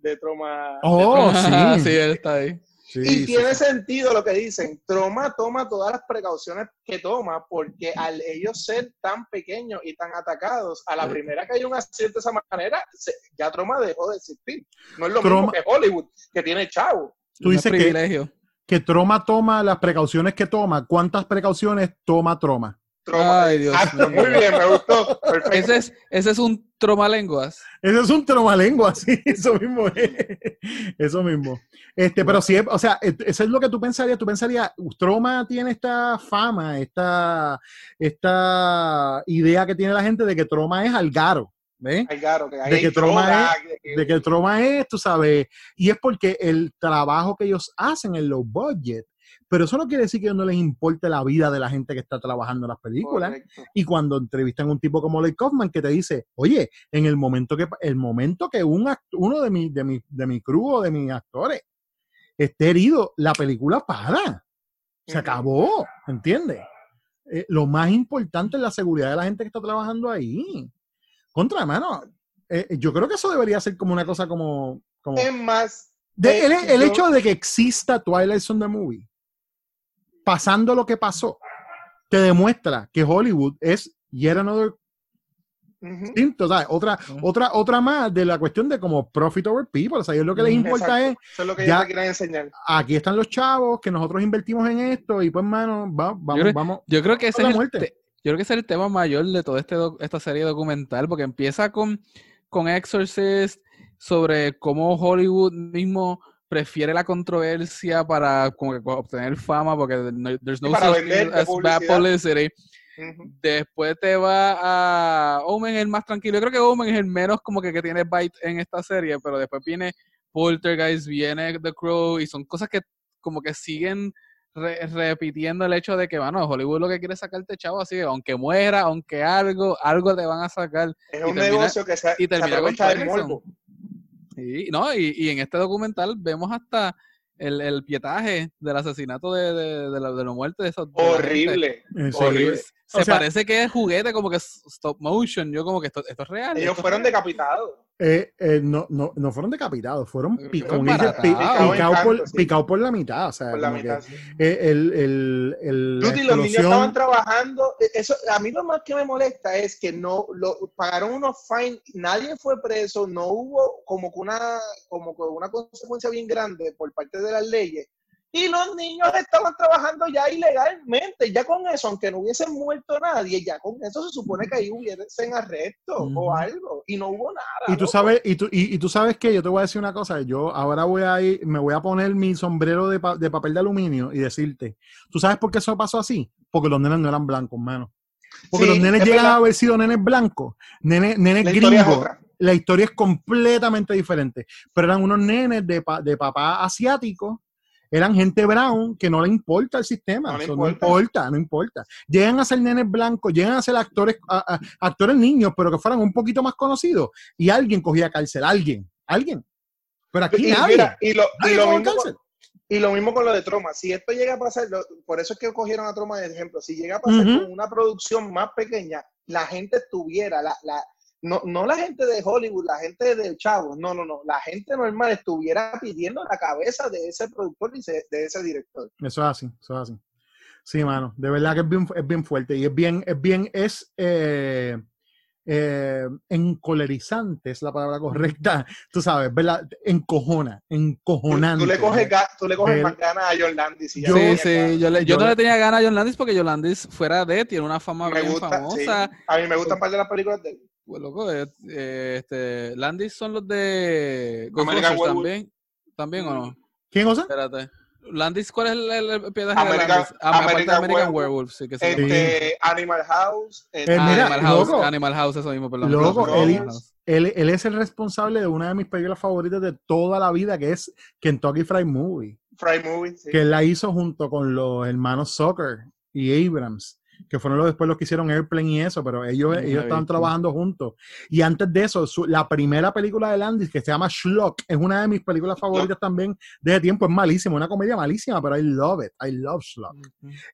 Speaker 5: De Troma
Speaker 4: Oh, sí.
Speaker 8: sí, él está ahí.
Speaker 4: Sí,
Speaker 5: y
Speaker 4: sí,
Speaker 5: tiene
Speaker 4: sí.
Speaker 5: sentido lo que dicen. Troma toma todas las precauciones que toma porque al ellos ser tan pequeños y tan atacados, a la primera que hay un accidente de esa manera, se- ya Troma dejó de existir. No es lo
Speaker 4: Troma-
Speaker 5: mismo que Hollywood, que tiene chavo.
Speaker 4: Tú dices que,
Speaker 8: privilegio.
Speaker 4: que Troma toma las precauciones que toma. ¿Cuántas precauciones toma Troma?
Speaker 5: Troma.
Speaker 8: Ay, Dios mío.
Speaker 5: muy bien, me gustó. Perfecto.
Speaker 8: Ese es, ese es un tromalenguas.
Speaker 4: Ese es un tromalengua, sí, eso mismo es. Eso mismo. Este, pero sí, o sea, et- eso es lo que tú pensarías. Tú pensarías, Troma tiene esta fama, esta, esta idea que tiene la gente de que Troma es algaro, ¿ves?
Speaker 5: Ay, claro, que ahí
Speaker 4: de que Troma es-
Speaker 5: que-
Speaker 4: de que el Troma es, tú sabes, y es porque el trabajo que ellos hacen en los budget, pero eso no quiere decir que no les importe la vida de la gente que está trabajando en las películas.
Speaker 5: Correcto.
Speaker 4: Y cuando entrevistan a un tipo como Lee Kaufman que te dice, oye, en el momento que el momento que un act- uno de mi, de mi, de mi crew o de mis actores esté herido, la película para. Se acabó, ¿entiendes? Eh, lo más importante es la seguridad de la gente que está trabajando ahí. Contra, hermano, eh, yo creo que eso debería ser como una cosa como... como
Speaker 5: Es más,
Speaker 4: de-
Speaker 5: eh,
Speaker 4: el, el
Speaker 5: yo-
Speaker 4: hecho de que exista Twilight Zone the Movie, pasando lo que pasó, te demuestra que Hollywood es yet another ¿sabes? Otra, otra, otra más de la cuestión de como profit over people. O sea, ellos lo que les importa
Speaker 5: Exacto.
Speaker 4: es,
Speaker 5: Eso es lo que
Speaker 4: ya-
Speaker 5: yo te quería enseñar.
Speaker 4: aquí están los chavos, que nosotros invertimos en esto, y pues, mano, va- vamos,
Speaker 8: creo-
Speaker 4: vamos.
Speaker 8: Yo creo que ese es el, te- yo creo que ese es el tema mayor de toda este esta serie documental, porque empieza con, con Exorcist sobre cómo Hollywood mismo prefiere la controversia para como que obtener fama, porque no- there's no such thing as bad. Después te va a Omen, el más tranquilo. Yo creo que Omen es el menos como que, que tiene bite en esta serie, pero después viene Poltergeist, viene The Crow, y son cosas que como que siguen re- repitiendo el hecho de que, bueno, Hollywood lo que quiere es sacarte chavo, así que aunque muera, aunque algo, algo te van a sacar.
Speaker 5: Es
Speaker 8: Y
Speaker 5: un
Speaker 8: termina-
Speaker 5: negocio que se,
Speaker 8: y
Speaker 5: se
Speaker 8: termina con
Speaker 5: aprovecha del
Speaker 8: Twilight Zone.
Speaker 5: morbo.
Speaker 8: Y, no, y, y en este documental vemos hasta el, el pietaje del asesinato de, de, de la, de la muerte de esos.
Speaker 5: Horrible.
Speaker 4: Sí.
Speaker 5: Horrible.
Speaker 8: Se
Speaker 4: o sea-
Speaker 8: parece que es juguete, como que es stop motion. Yo como que esto, esto es real.
Speaker 5: Ellos fueron
Speaker 8: real.
Speaker 5: decapitados.
Speaker 4: Eh, eh, no, no, no fueron decapitados, fueron picados por,
Speaker 5: sí.
Speaker 4: por la mitad. O sea,
Speaker 5: Por la
Speaker 4: que,
Speaker 5: sí.
Speaker 4: eh, el, el, el,
Speaker 5: los niños estaban trabajando. eh, Eso, a mí lo más que me molesta es que no lo, pagaron unos fines, nadie fue preso, no hubo como que una, como que una consecuencia bien grande por parte de las leyes. Y los niños estaban trabajando ya ilegalmente. Ya con eso, aunque no hubiesen muerto nadie, ya con eso se supone que ahí hubiesen arresto o algo. Y no hubo nada.
Speaker 4: Y tú
Speaker 5: loco.
Speaker 4: sabes, y tú, y, y tú sabes que yo te voy a decir una cosa, yo ahora voy a ir, me voy a poner mi sombrero de, pa- de papel de aluminio y decirte, ¿tú sabes por qué eso pasó así? Porque los nenes no eran blancos, mano. Porque
Speaker 5: Sí,
Speaker 4: los nenes
Speaker 5: es
Speaker 4: llegan
Speaker 5: verdad.
Speaker 4: a haber sido nenes blancos, nenes, nenes gringos. La historia es completamente diferente. Pero eran unos nenes de, pa- de papá asiático, eran gente brown que no le importa el sistema.
Speaker 5: No le
Speaker 4: Eso no
Speaker 5: importa.
Speaker 4: no importa. Llegan a ser nenes blancos, llegan a ser actores, a- a- actores niños, pero que fueran un poquito más conocidos. Y alguien cogía cárcel, alguien, alguien. Pero aquí
Speaker 5: Y
Speaker 4: nadie.
Speaker 5: mira, y lo, y mismo con-
Speaker 4: cárcel.
Speaker 5: Y lo mismo con lo de Troma. Si esto llega a pasar, lo- por eso es que cogieron a Troma de ejemplo. Si llega a pasar con una producción más pequeña, la gente estuviera, la, la, no, no la gente de Hollywood, la gente de Chavos, no, no, no. La gente normal estuviera pidiendo la cabeza de ese productor y de ese director.
Speaker 4: Eso es así, eso es así. Sí, mano, de verdad que es bien, es bien fuerte y es bien, es bien, es eh, eh, encolerizante, es la palabra correcta, tú sabes, ¿verdad? Encojona, encojonante.
Speaker 5: tú le coges, tú le coges
Speaker 4: El-
Speaker 5: más ganas a John Landis. y ya
Speaker 4: Yo-
Speaker 8: Sí, sí, yo, le- yo
Speaker 4: yo
Speaker 8: no
Speaker 4: le-
Speaker 8: tenía ganas a John Landis porque John Landis fuera de, tiene una fama
Speaker 5: Me
Speaker 8: bien
Speaker 5: gusta, sí.
Speaker 8: famosa.
Speaker 5: A mí me gustan parte de las películas de él.
Speaker 8: Pues loco, eh, eh, este, Landis son los de Ghostbusters también. ¿También o no?
Speaker 4: ¿Quién cosa?
Speaker 8: Espérate. Landis, ¿cuál es el, el, el pedaje de
Speaker 5: American-
Speaker 8: Landis? Ah, aparte de
Speaker 5: American
Speaker 8: American
Speaker 5: Werewolf.
Speaker 8: Sí que se llama.
Speaker 5: Este, Animal House. este,
Speaker 4: Eh,
Speaker 8: Ah,
Speaker 4: mira,
Speaker 8: Animal House,
Speaker 4: loco.
Speaker 8: Animal House, eso mismo, perdón.
Speaker 4: Loco, él, él, él es el responsable de una de mis películas favoritas de toda la vida, que es Kentucky Fried Movie,
Speaker 5: Fry Movie. sí.
Speaker 4: que él la hizo junto con los hermanos Soccer y Abrams, que fueron los después los que hicieron Airplane y eso, pero ellos, ellos estaban trabajando juntos. Y antes de eso, su- la primera película de Landis, que se llama Schlock, es una de mis películas favoritas también de ese tiempo, es malísima, una comedia malísima, pero I love it, I love Schlock.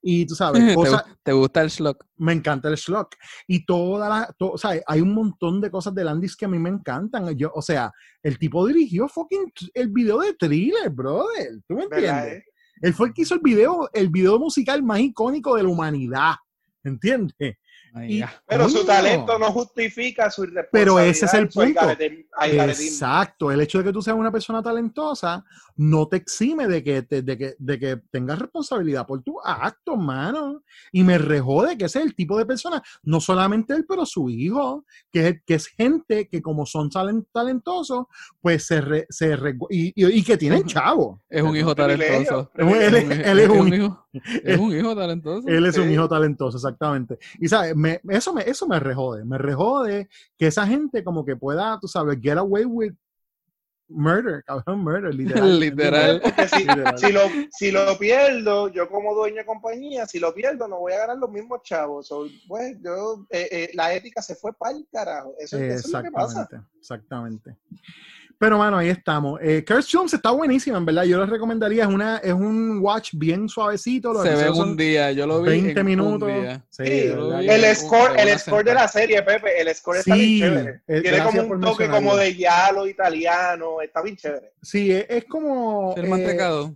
Speaker 4: Y tú sabes,
Speaker 8: ¿Te,
Speaker 4: cosas,
Speaker 8: gu- te gusta el schlock?
Speaker 4: me encanta el Schlock. Y toda la, to- o sea, hay un montón de cosas de Landis que a mí me encantan. Yo, o sea, el tipo dirigió fucking el video de thriller, brother. ¿Tú me
Speaker 5: ¿Verdad,
Speaker 4: entiendes?
Speaker 5: eh?
Speaker 4: Él fue el que hizo el video, el video musical más icónico de la humanidad. ¿Entiendes? Y-.
Speaker 5: Pero su talento no justifica su irresponsabilidad.
Speaker 4: Pero ese es el punto. Exacto. El hecho de que tú seas una persona talentosa no te exime de que, te- de que, de que tengas responsabilidad por tus actos, mano. Y me rejode que ese es el tipo de persona, no solamente él, pero su hijo, que es, que es gente que como son talen- talentosos, pues se, re- se re- y, y- y que tienen chavo.
Speaker 8: Es un hijo talentoso.
Speaker 4: Él es- él es un-
Speaker 8: hijo. Es un hijo talentoso.
Speaker 4: Él es un hijo talentoso, exactamente. Y sabes, me- eso, me, eso me rejode, me rejode que esa gente como que pueda, tú sabes, get away with murder, cabrón, murder, literal.
Speaker 8: Literal.
Speaker 5: Porque si,
Speaker 4: Literal.
Speaker 5: si lo, si lo pierdo, yo como dueño de compañía, si lo pierdo, no voy a ganar los mismos chavos. So, pues yo, eh, eh, la ética se fue para el carajo. Eso, eso es lo que pasa.
Speaker 4: Exactamente, exactamente. Pero bueno, ahí estamos. Eh, Curse Films está buenísima, en verdad. Yo les recomendaría, es, una, es un watch bien suavecito. los
Speaker 8: Se ve un día. Yo lo vi
Speaker 4: 20
Speaker 8: en
Speaker 4: minutos.
Speaker 8: un día.
Speaker 4: Sí,
Speaker 5: Sí, El
Speaker 8: en
Speaker 5: score,
Speaker 8: un-
Speaker 5: el score de la serie, Pepe, el score está
Speaker 4: Sí,
Speaker 5: bien chévere.
Speaker 4: eh,
Speaker 5: Tiene como un toque como de giallo italiano, está bien chévere.
Speaker 4: Sí, es, es como...
Speaker 8: El
Speaker 4: eh,
Speaker 8: mantecado.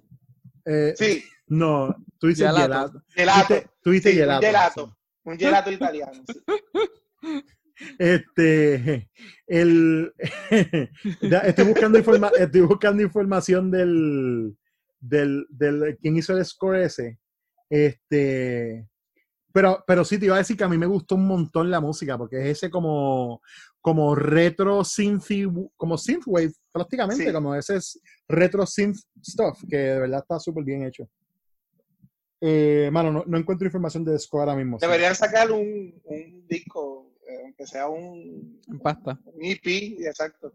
Speaker 5: Eh,
Speaker 4: sí. No, tú dices
Speaker 8: Gelato.
Speaker 4: gelato.
Speaker 5: Gelato.
Speaker 4: Tú dices- Tú dices
Speaker 5: Sí,
Speaker 4: gelato.
Speaker 5: Un gelato. Un gelato italiano. sí.
Speaker 4: Este, el, estoy, buscando informa- estoy buscando información del, del, del, quién hizo el score ese. Este, pero, pero sí te iba a decir que a mí me gustó un montón la música, porque es ese como, como retro synth, como synthwave prácticamente,
Speaker 5: Sí.
Speaker 4: como ese es retro synth stuff, que de verdad está súper bien hecho. Eh, mano, no, no encuentro información de score ahora mismo.
Speaker 5: Deberían sacar un, un disco, aunque sea un,
Speaker 8: En pasta.
Speaker 5: un EP, exacto.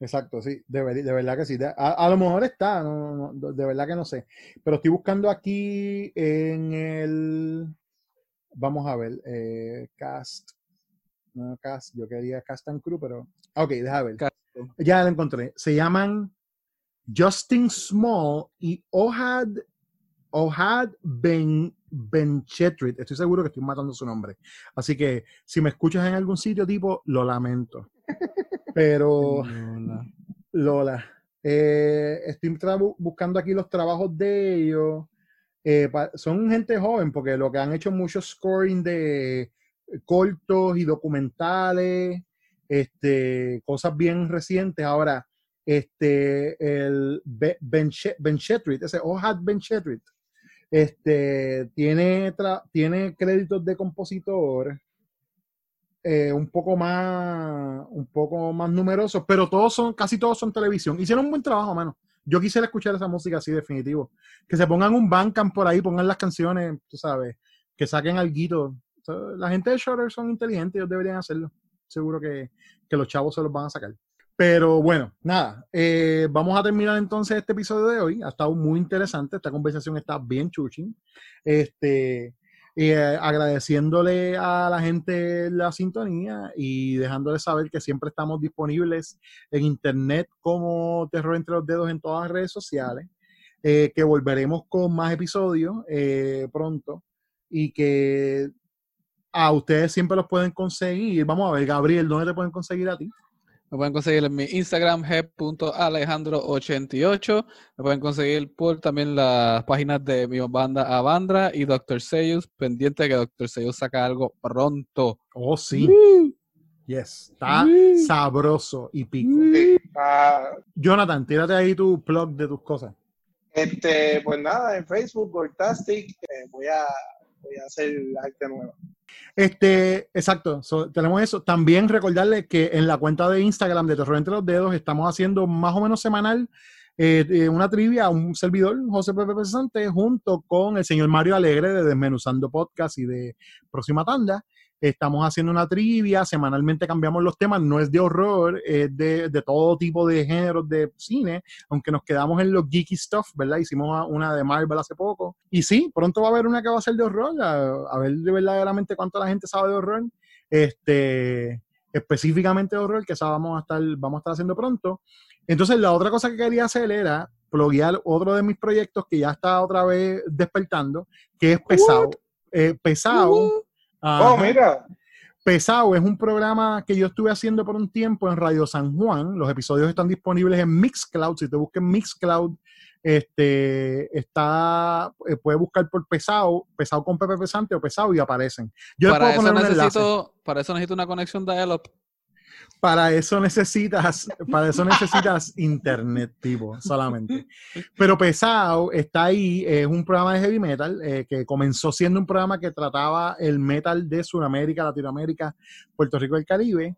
Speaker 4: Exacto, sí, de, ver- de verdad que sí. De- a, a lo mejor está, no, no, no, de verdad que no sé. Pero estoy buscando aquí en el. Vamos a ver, eh, cast. No, cast, yo quería cast and crew, pero. ah, Ok, deja ver.
Speaker 8: Cast.
Speaker 4: Ya lo encontré. Se llaman Justin Small y Ohad Ohad Ben Benchetrit. Estoy seguro que estoy matando su nombre. Así que si me escuchas en algún sitio tipo, lo lamento. Pero
Speaker 8: Lola.
Speaker 4: Lola, eh, estoy buscando aquí los trabajos de ellos. Eh, son gente joven porque lo que han hecho mucho scoring de cortos y documentales, este, cosas bien recientes. Ahora, este, el Be- Ben, She- Ben Shetrit, ese Ohad Ben Shetrit, este, tiene, tra- tiene créditos de compositor eh, un poco más un poco más numerosos, pero todos son, casi todos son televisión. Hicieron un buen trabajo, mano. Yo quisiera escuchar esa música así, definitivo. Que se pongan un Bandcamp por ahí, pongan las canciones, tú sabes, que saquen algo. La gente de Shutter son inteligentes, ellos deberían hacerlo. Seguro que, que los chavos se los van a sacar. Pero bueno, nada, eh, vamos a terminar entonces este episodio de hoy. Ha estado muy interesante, esta conversación está bien chuchín. Este, eh, agradeciéndole a la gente la sintonía y dejándole saber que siempre estamos disponibles en internet como Terror entre los Dedos en todas las redes sociales, eh, que volveremos con más episodios pronto y que a ustedes siempre los pueden conseguir. Vamos a ver, Gabriel, ¿dónde te pueden conseguir a ti?
Speaker 8: Me pueden conseguir en mi Instagram, g.alejandro88. Me pueden conseguir por también las páginas de mi banda Avandra y Dr. Seuss. Pendiente que Dr. Seuss saca algo pronto.
Speaker 4: Oh, sí. Yes, está
Speaker 8: Woo.
Speaker 4: sabroso y pico. Jonathan, tírate ahí tu plug de tus cosas.
Speaker 5: este, pues nada, en Facebook, Gortastic, eh, voy, a, voy a hacer arte nuevo.
Speaker 4: Este, exacto, tenemos eso. También recordarle que en la cuenta de Instagram de Terror entre los Dedos estamos haciendo más o menos semanal eh, eh, una trivia a un servidor, José Pepe Pesante, junto con el señor Mario Alegre de Desmenuzando Podcast y de Próxima Tanda. Estamos haciendo una trivia, semanalmente cambiamos los temas, no es de horror, es de, de todo tipo de géneros de cine, aunque nos quedamos en los geeky stuff, ¿verdad? Hicimos una- de Marvel hace poco. Y sí, pronto va a haber una que va a ser de horror, a, a ver de verdaderamente cuánto la gente sabe de horror. Este, específicamente de horror, que esa vamos a estar, vamos a estar haciendo pronto. Entonces, la otra cosa que quería hacer era pluguear otro de mis proyectos que ya está otra vez despertando, que es Pesado. Eh, pesado.
Speaker 5: Oh, mira,
Speaker 4: Pesado es un programa que yo estuve haciendo por un tiempo en Radio San Juan. Los episodios están disponibles en Mixcloud. Si te buscas en Mixcloud, este, está, eh, puedes buscar por Pesado, Pesado con Pepe Pesante o Pesado y aparecen. Yo les
Speaker 8: Para
Speaker 4: puedo
Speaker 8: eso,
Speaker 4: poner
Speaker 8: necesito, para eso necesito una conexión dial-up.
Speaker 4: Para eso necesitas, para eso necesitas internet, tipo, solamente. Pero Pesado está ahí, es un programa de heavy metal eh, que comenzó siendo un programa que trataba el metal de Sudamérica, Latinoamérica, Puerto Rico y el Caribe,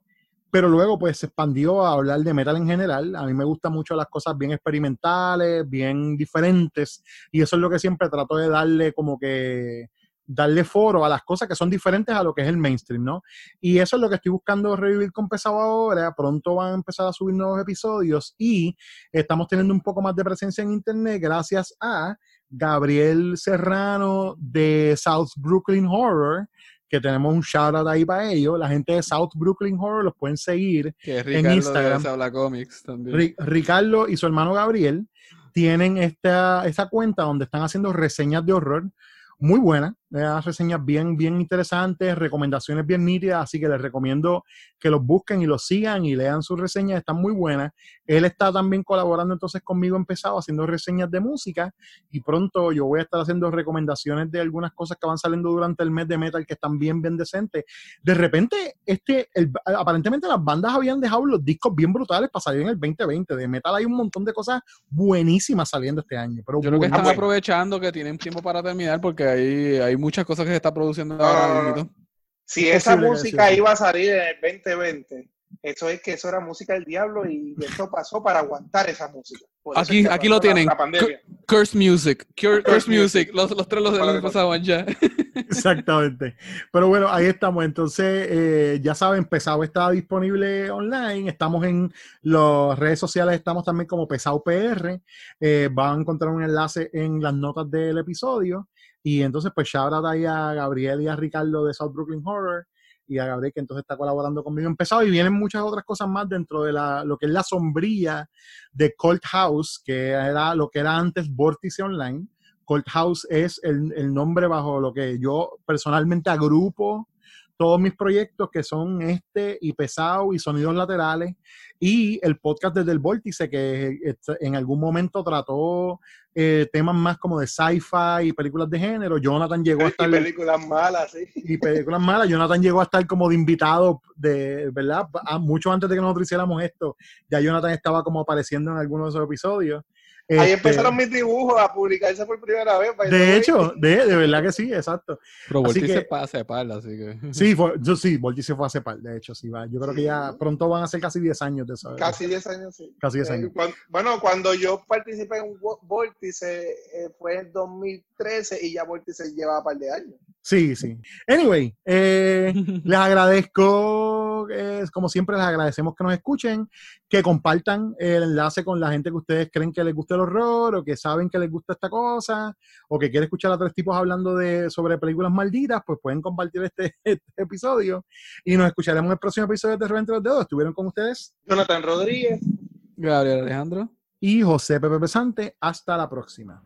Speaker 4: pero luego pues se expandió a hablar de metal en general. A mí me gustan mucho las cosas bien experimentales, bien diferentes, y eso es lo que siempre trato de darle como que darle foro a las cosas que son diferentes a lo que es el mainstream, ¿no? Y eso es lo que estoy buscando revivir con Pesado ahora. Pronto van a empezar a subir nuevos episodios y estamos teniendo un poco más de presencia en internet gracias a Gabriel Serrano de South Brooklyn Horror, que tenemos un shout out ahí para ellos. La gente de South Brooklyn Horror los pueden seguir
Speaker 8: Que es
Speaker 4: en Instagram.
Speaker 8: de Habla Comics también.
Speaker 4: Ri- Ricardo y su hermano Gabriel tienen esta, esta cuenta donde están haciendo reseñas de horror muy buenas, eh, reseñas bien, bien interesantes, recomendaciones bien nítidas, así que les recomiendo que los busquen y los sigan y lean sus reseñas, están muy buenas. Él está también colaborando entonces conmigo empezado haciendo reseñas de música y pronto yo voy a estar haciendo recomendaciones de algunas cosas que van saliendo durante el mes de metal que están bien, bien decentes. De repente, este, el- aparentemente las bandas habían dejado los discos bien brutales para salir en el 2020. De metal hay un montón de cosas buenísimas saliendo este año. Pero
Speaker 8: Yo creo que están aprovechando que tienen tiempo para terminar porque hay, hay muchas cosas que se está produciendo
Speaker 5: No,
Speaker 8: ahora.
Speaker 5: no, no.
Speaker 8: mismito.
Speaker 5: si
Speaker 4: Es
Speaker 5: esa música iba a salir en el 2020, eso es que eso era música del diablo y eso pasó para aguantar esa música. Por
Speaker 8: Aquí-
Speaker 5: es que
Speaker 8: aquí lo
Speaker 5: la-
Speaker 8: tienen.
Speaker 5: La.
Speaker 8: Curse Music.
Speaker 5: Curse
Speaker 8: Curse
Speaker 5: Music.
Speaker 8: Music. Los, los tres los,
Speaker 5: Para
Speaker 8: los
Speaker 5: que-
Speaker 8: pasaban ya.
Speaker 4: Exactamente. Pero bueno, ahí estamos. Entonces, eh, ya saben, Pesado está disponible online. Estamos en las redes sociales, estamos también como Pesado PR. Eh, van a encontrar un enlace en las notas del episodio. Y entonces, pues, shout out ahí a Gabriel y a Ricardo de South Brooklyn Horror. Y a Gabriel, que entonces está colaborando conmigo en Pesado. Y vienen muchas otras cosas más dentro de la, lo que es la sombrilla de Cold House, que era lo que era antes Vórtice Online Cold House es el, el nombre bajo lo que yo personalmente agrupo todos mis proyectos que son este y pesado y sonidos laterales y el podcast desde el vórtice que este, en algún momento trató eh, temas más como de sci-fi y películas de género. Jonathan llegó a estar...
Speaker 5: Y películas malas, sí.
Speaker 4: Y películas malas. Jonathan llegó a estar como de invitado, de verdad, a, mucho antes de que nosotros hiciéramos esto. Ya Jonathan estaba como apareciendo en algunos de esos episodios.
Speaker 5: Ahí
Speaker 4: Este,
Speaker 5: empezaron mis dibujos a publicarse por primera vez.
Speaker 4: De hecho, de, de verdad que sí, exacto.
Speaker 8: Pero
Speaker 4: Así
Speaker 8: Volti se pasa de parla, así que.
Speaker 4: Sí, fue, yo sí, Volti se fue hace par, de hecho, sí va. Yo creo que ya pronto van a ser casi 10 años de eso.
Speaker 5: Casi 10 años, sí.
Speaker 4: Casi 10
Speaker 5: Eh,
Speaker 4: años.
Speaker 5: bueno, cuando yo participé en Vórtice eh, fue en 2013 y ya Vórtice lleva un par de años.
Speaker 4: Sí, sí. Anyway, eh, les agradezco, eh, como siempre, les agradecemos que nos escuchen, que compartan el enlace con la gente que ustedes creen que les gusta el horror o que saben que les gusta esta cosa o que quieren escuchar a tres tipos hablando de, sobre películas malditas, pues pueden compartir este, este episodio y nos escucharemos en el próximo episodio de Revente los Dedos. Estuvieron con ustedes
Speaker 5: Jonathan Rodríguez.
Speaker 8: Gabriel Alejandro.
Speaker 4: y José Pepe Pesante. Hasta la próxima.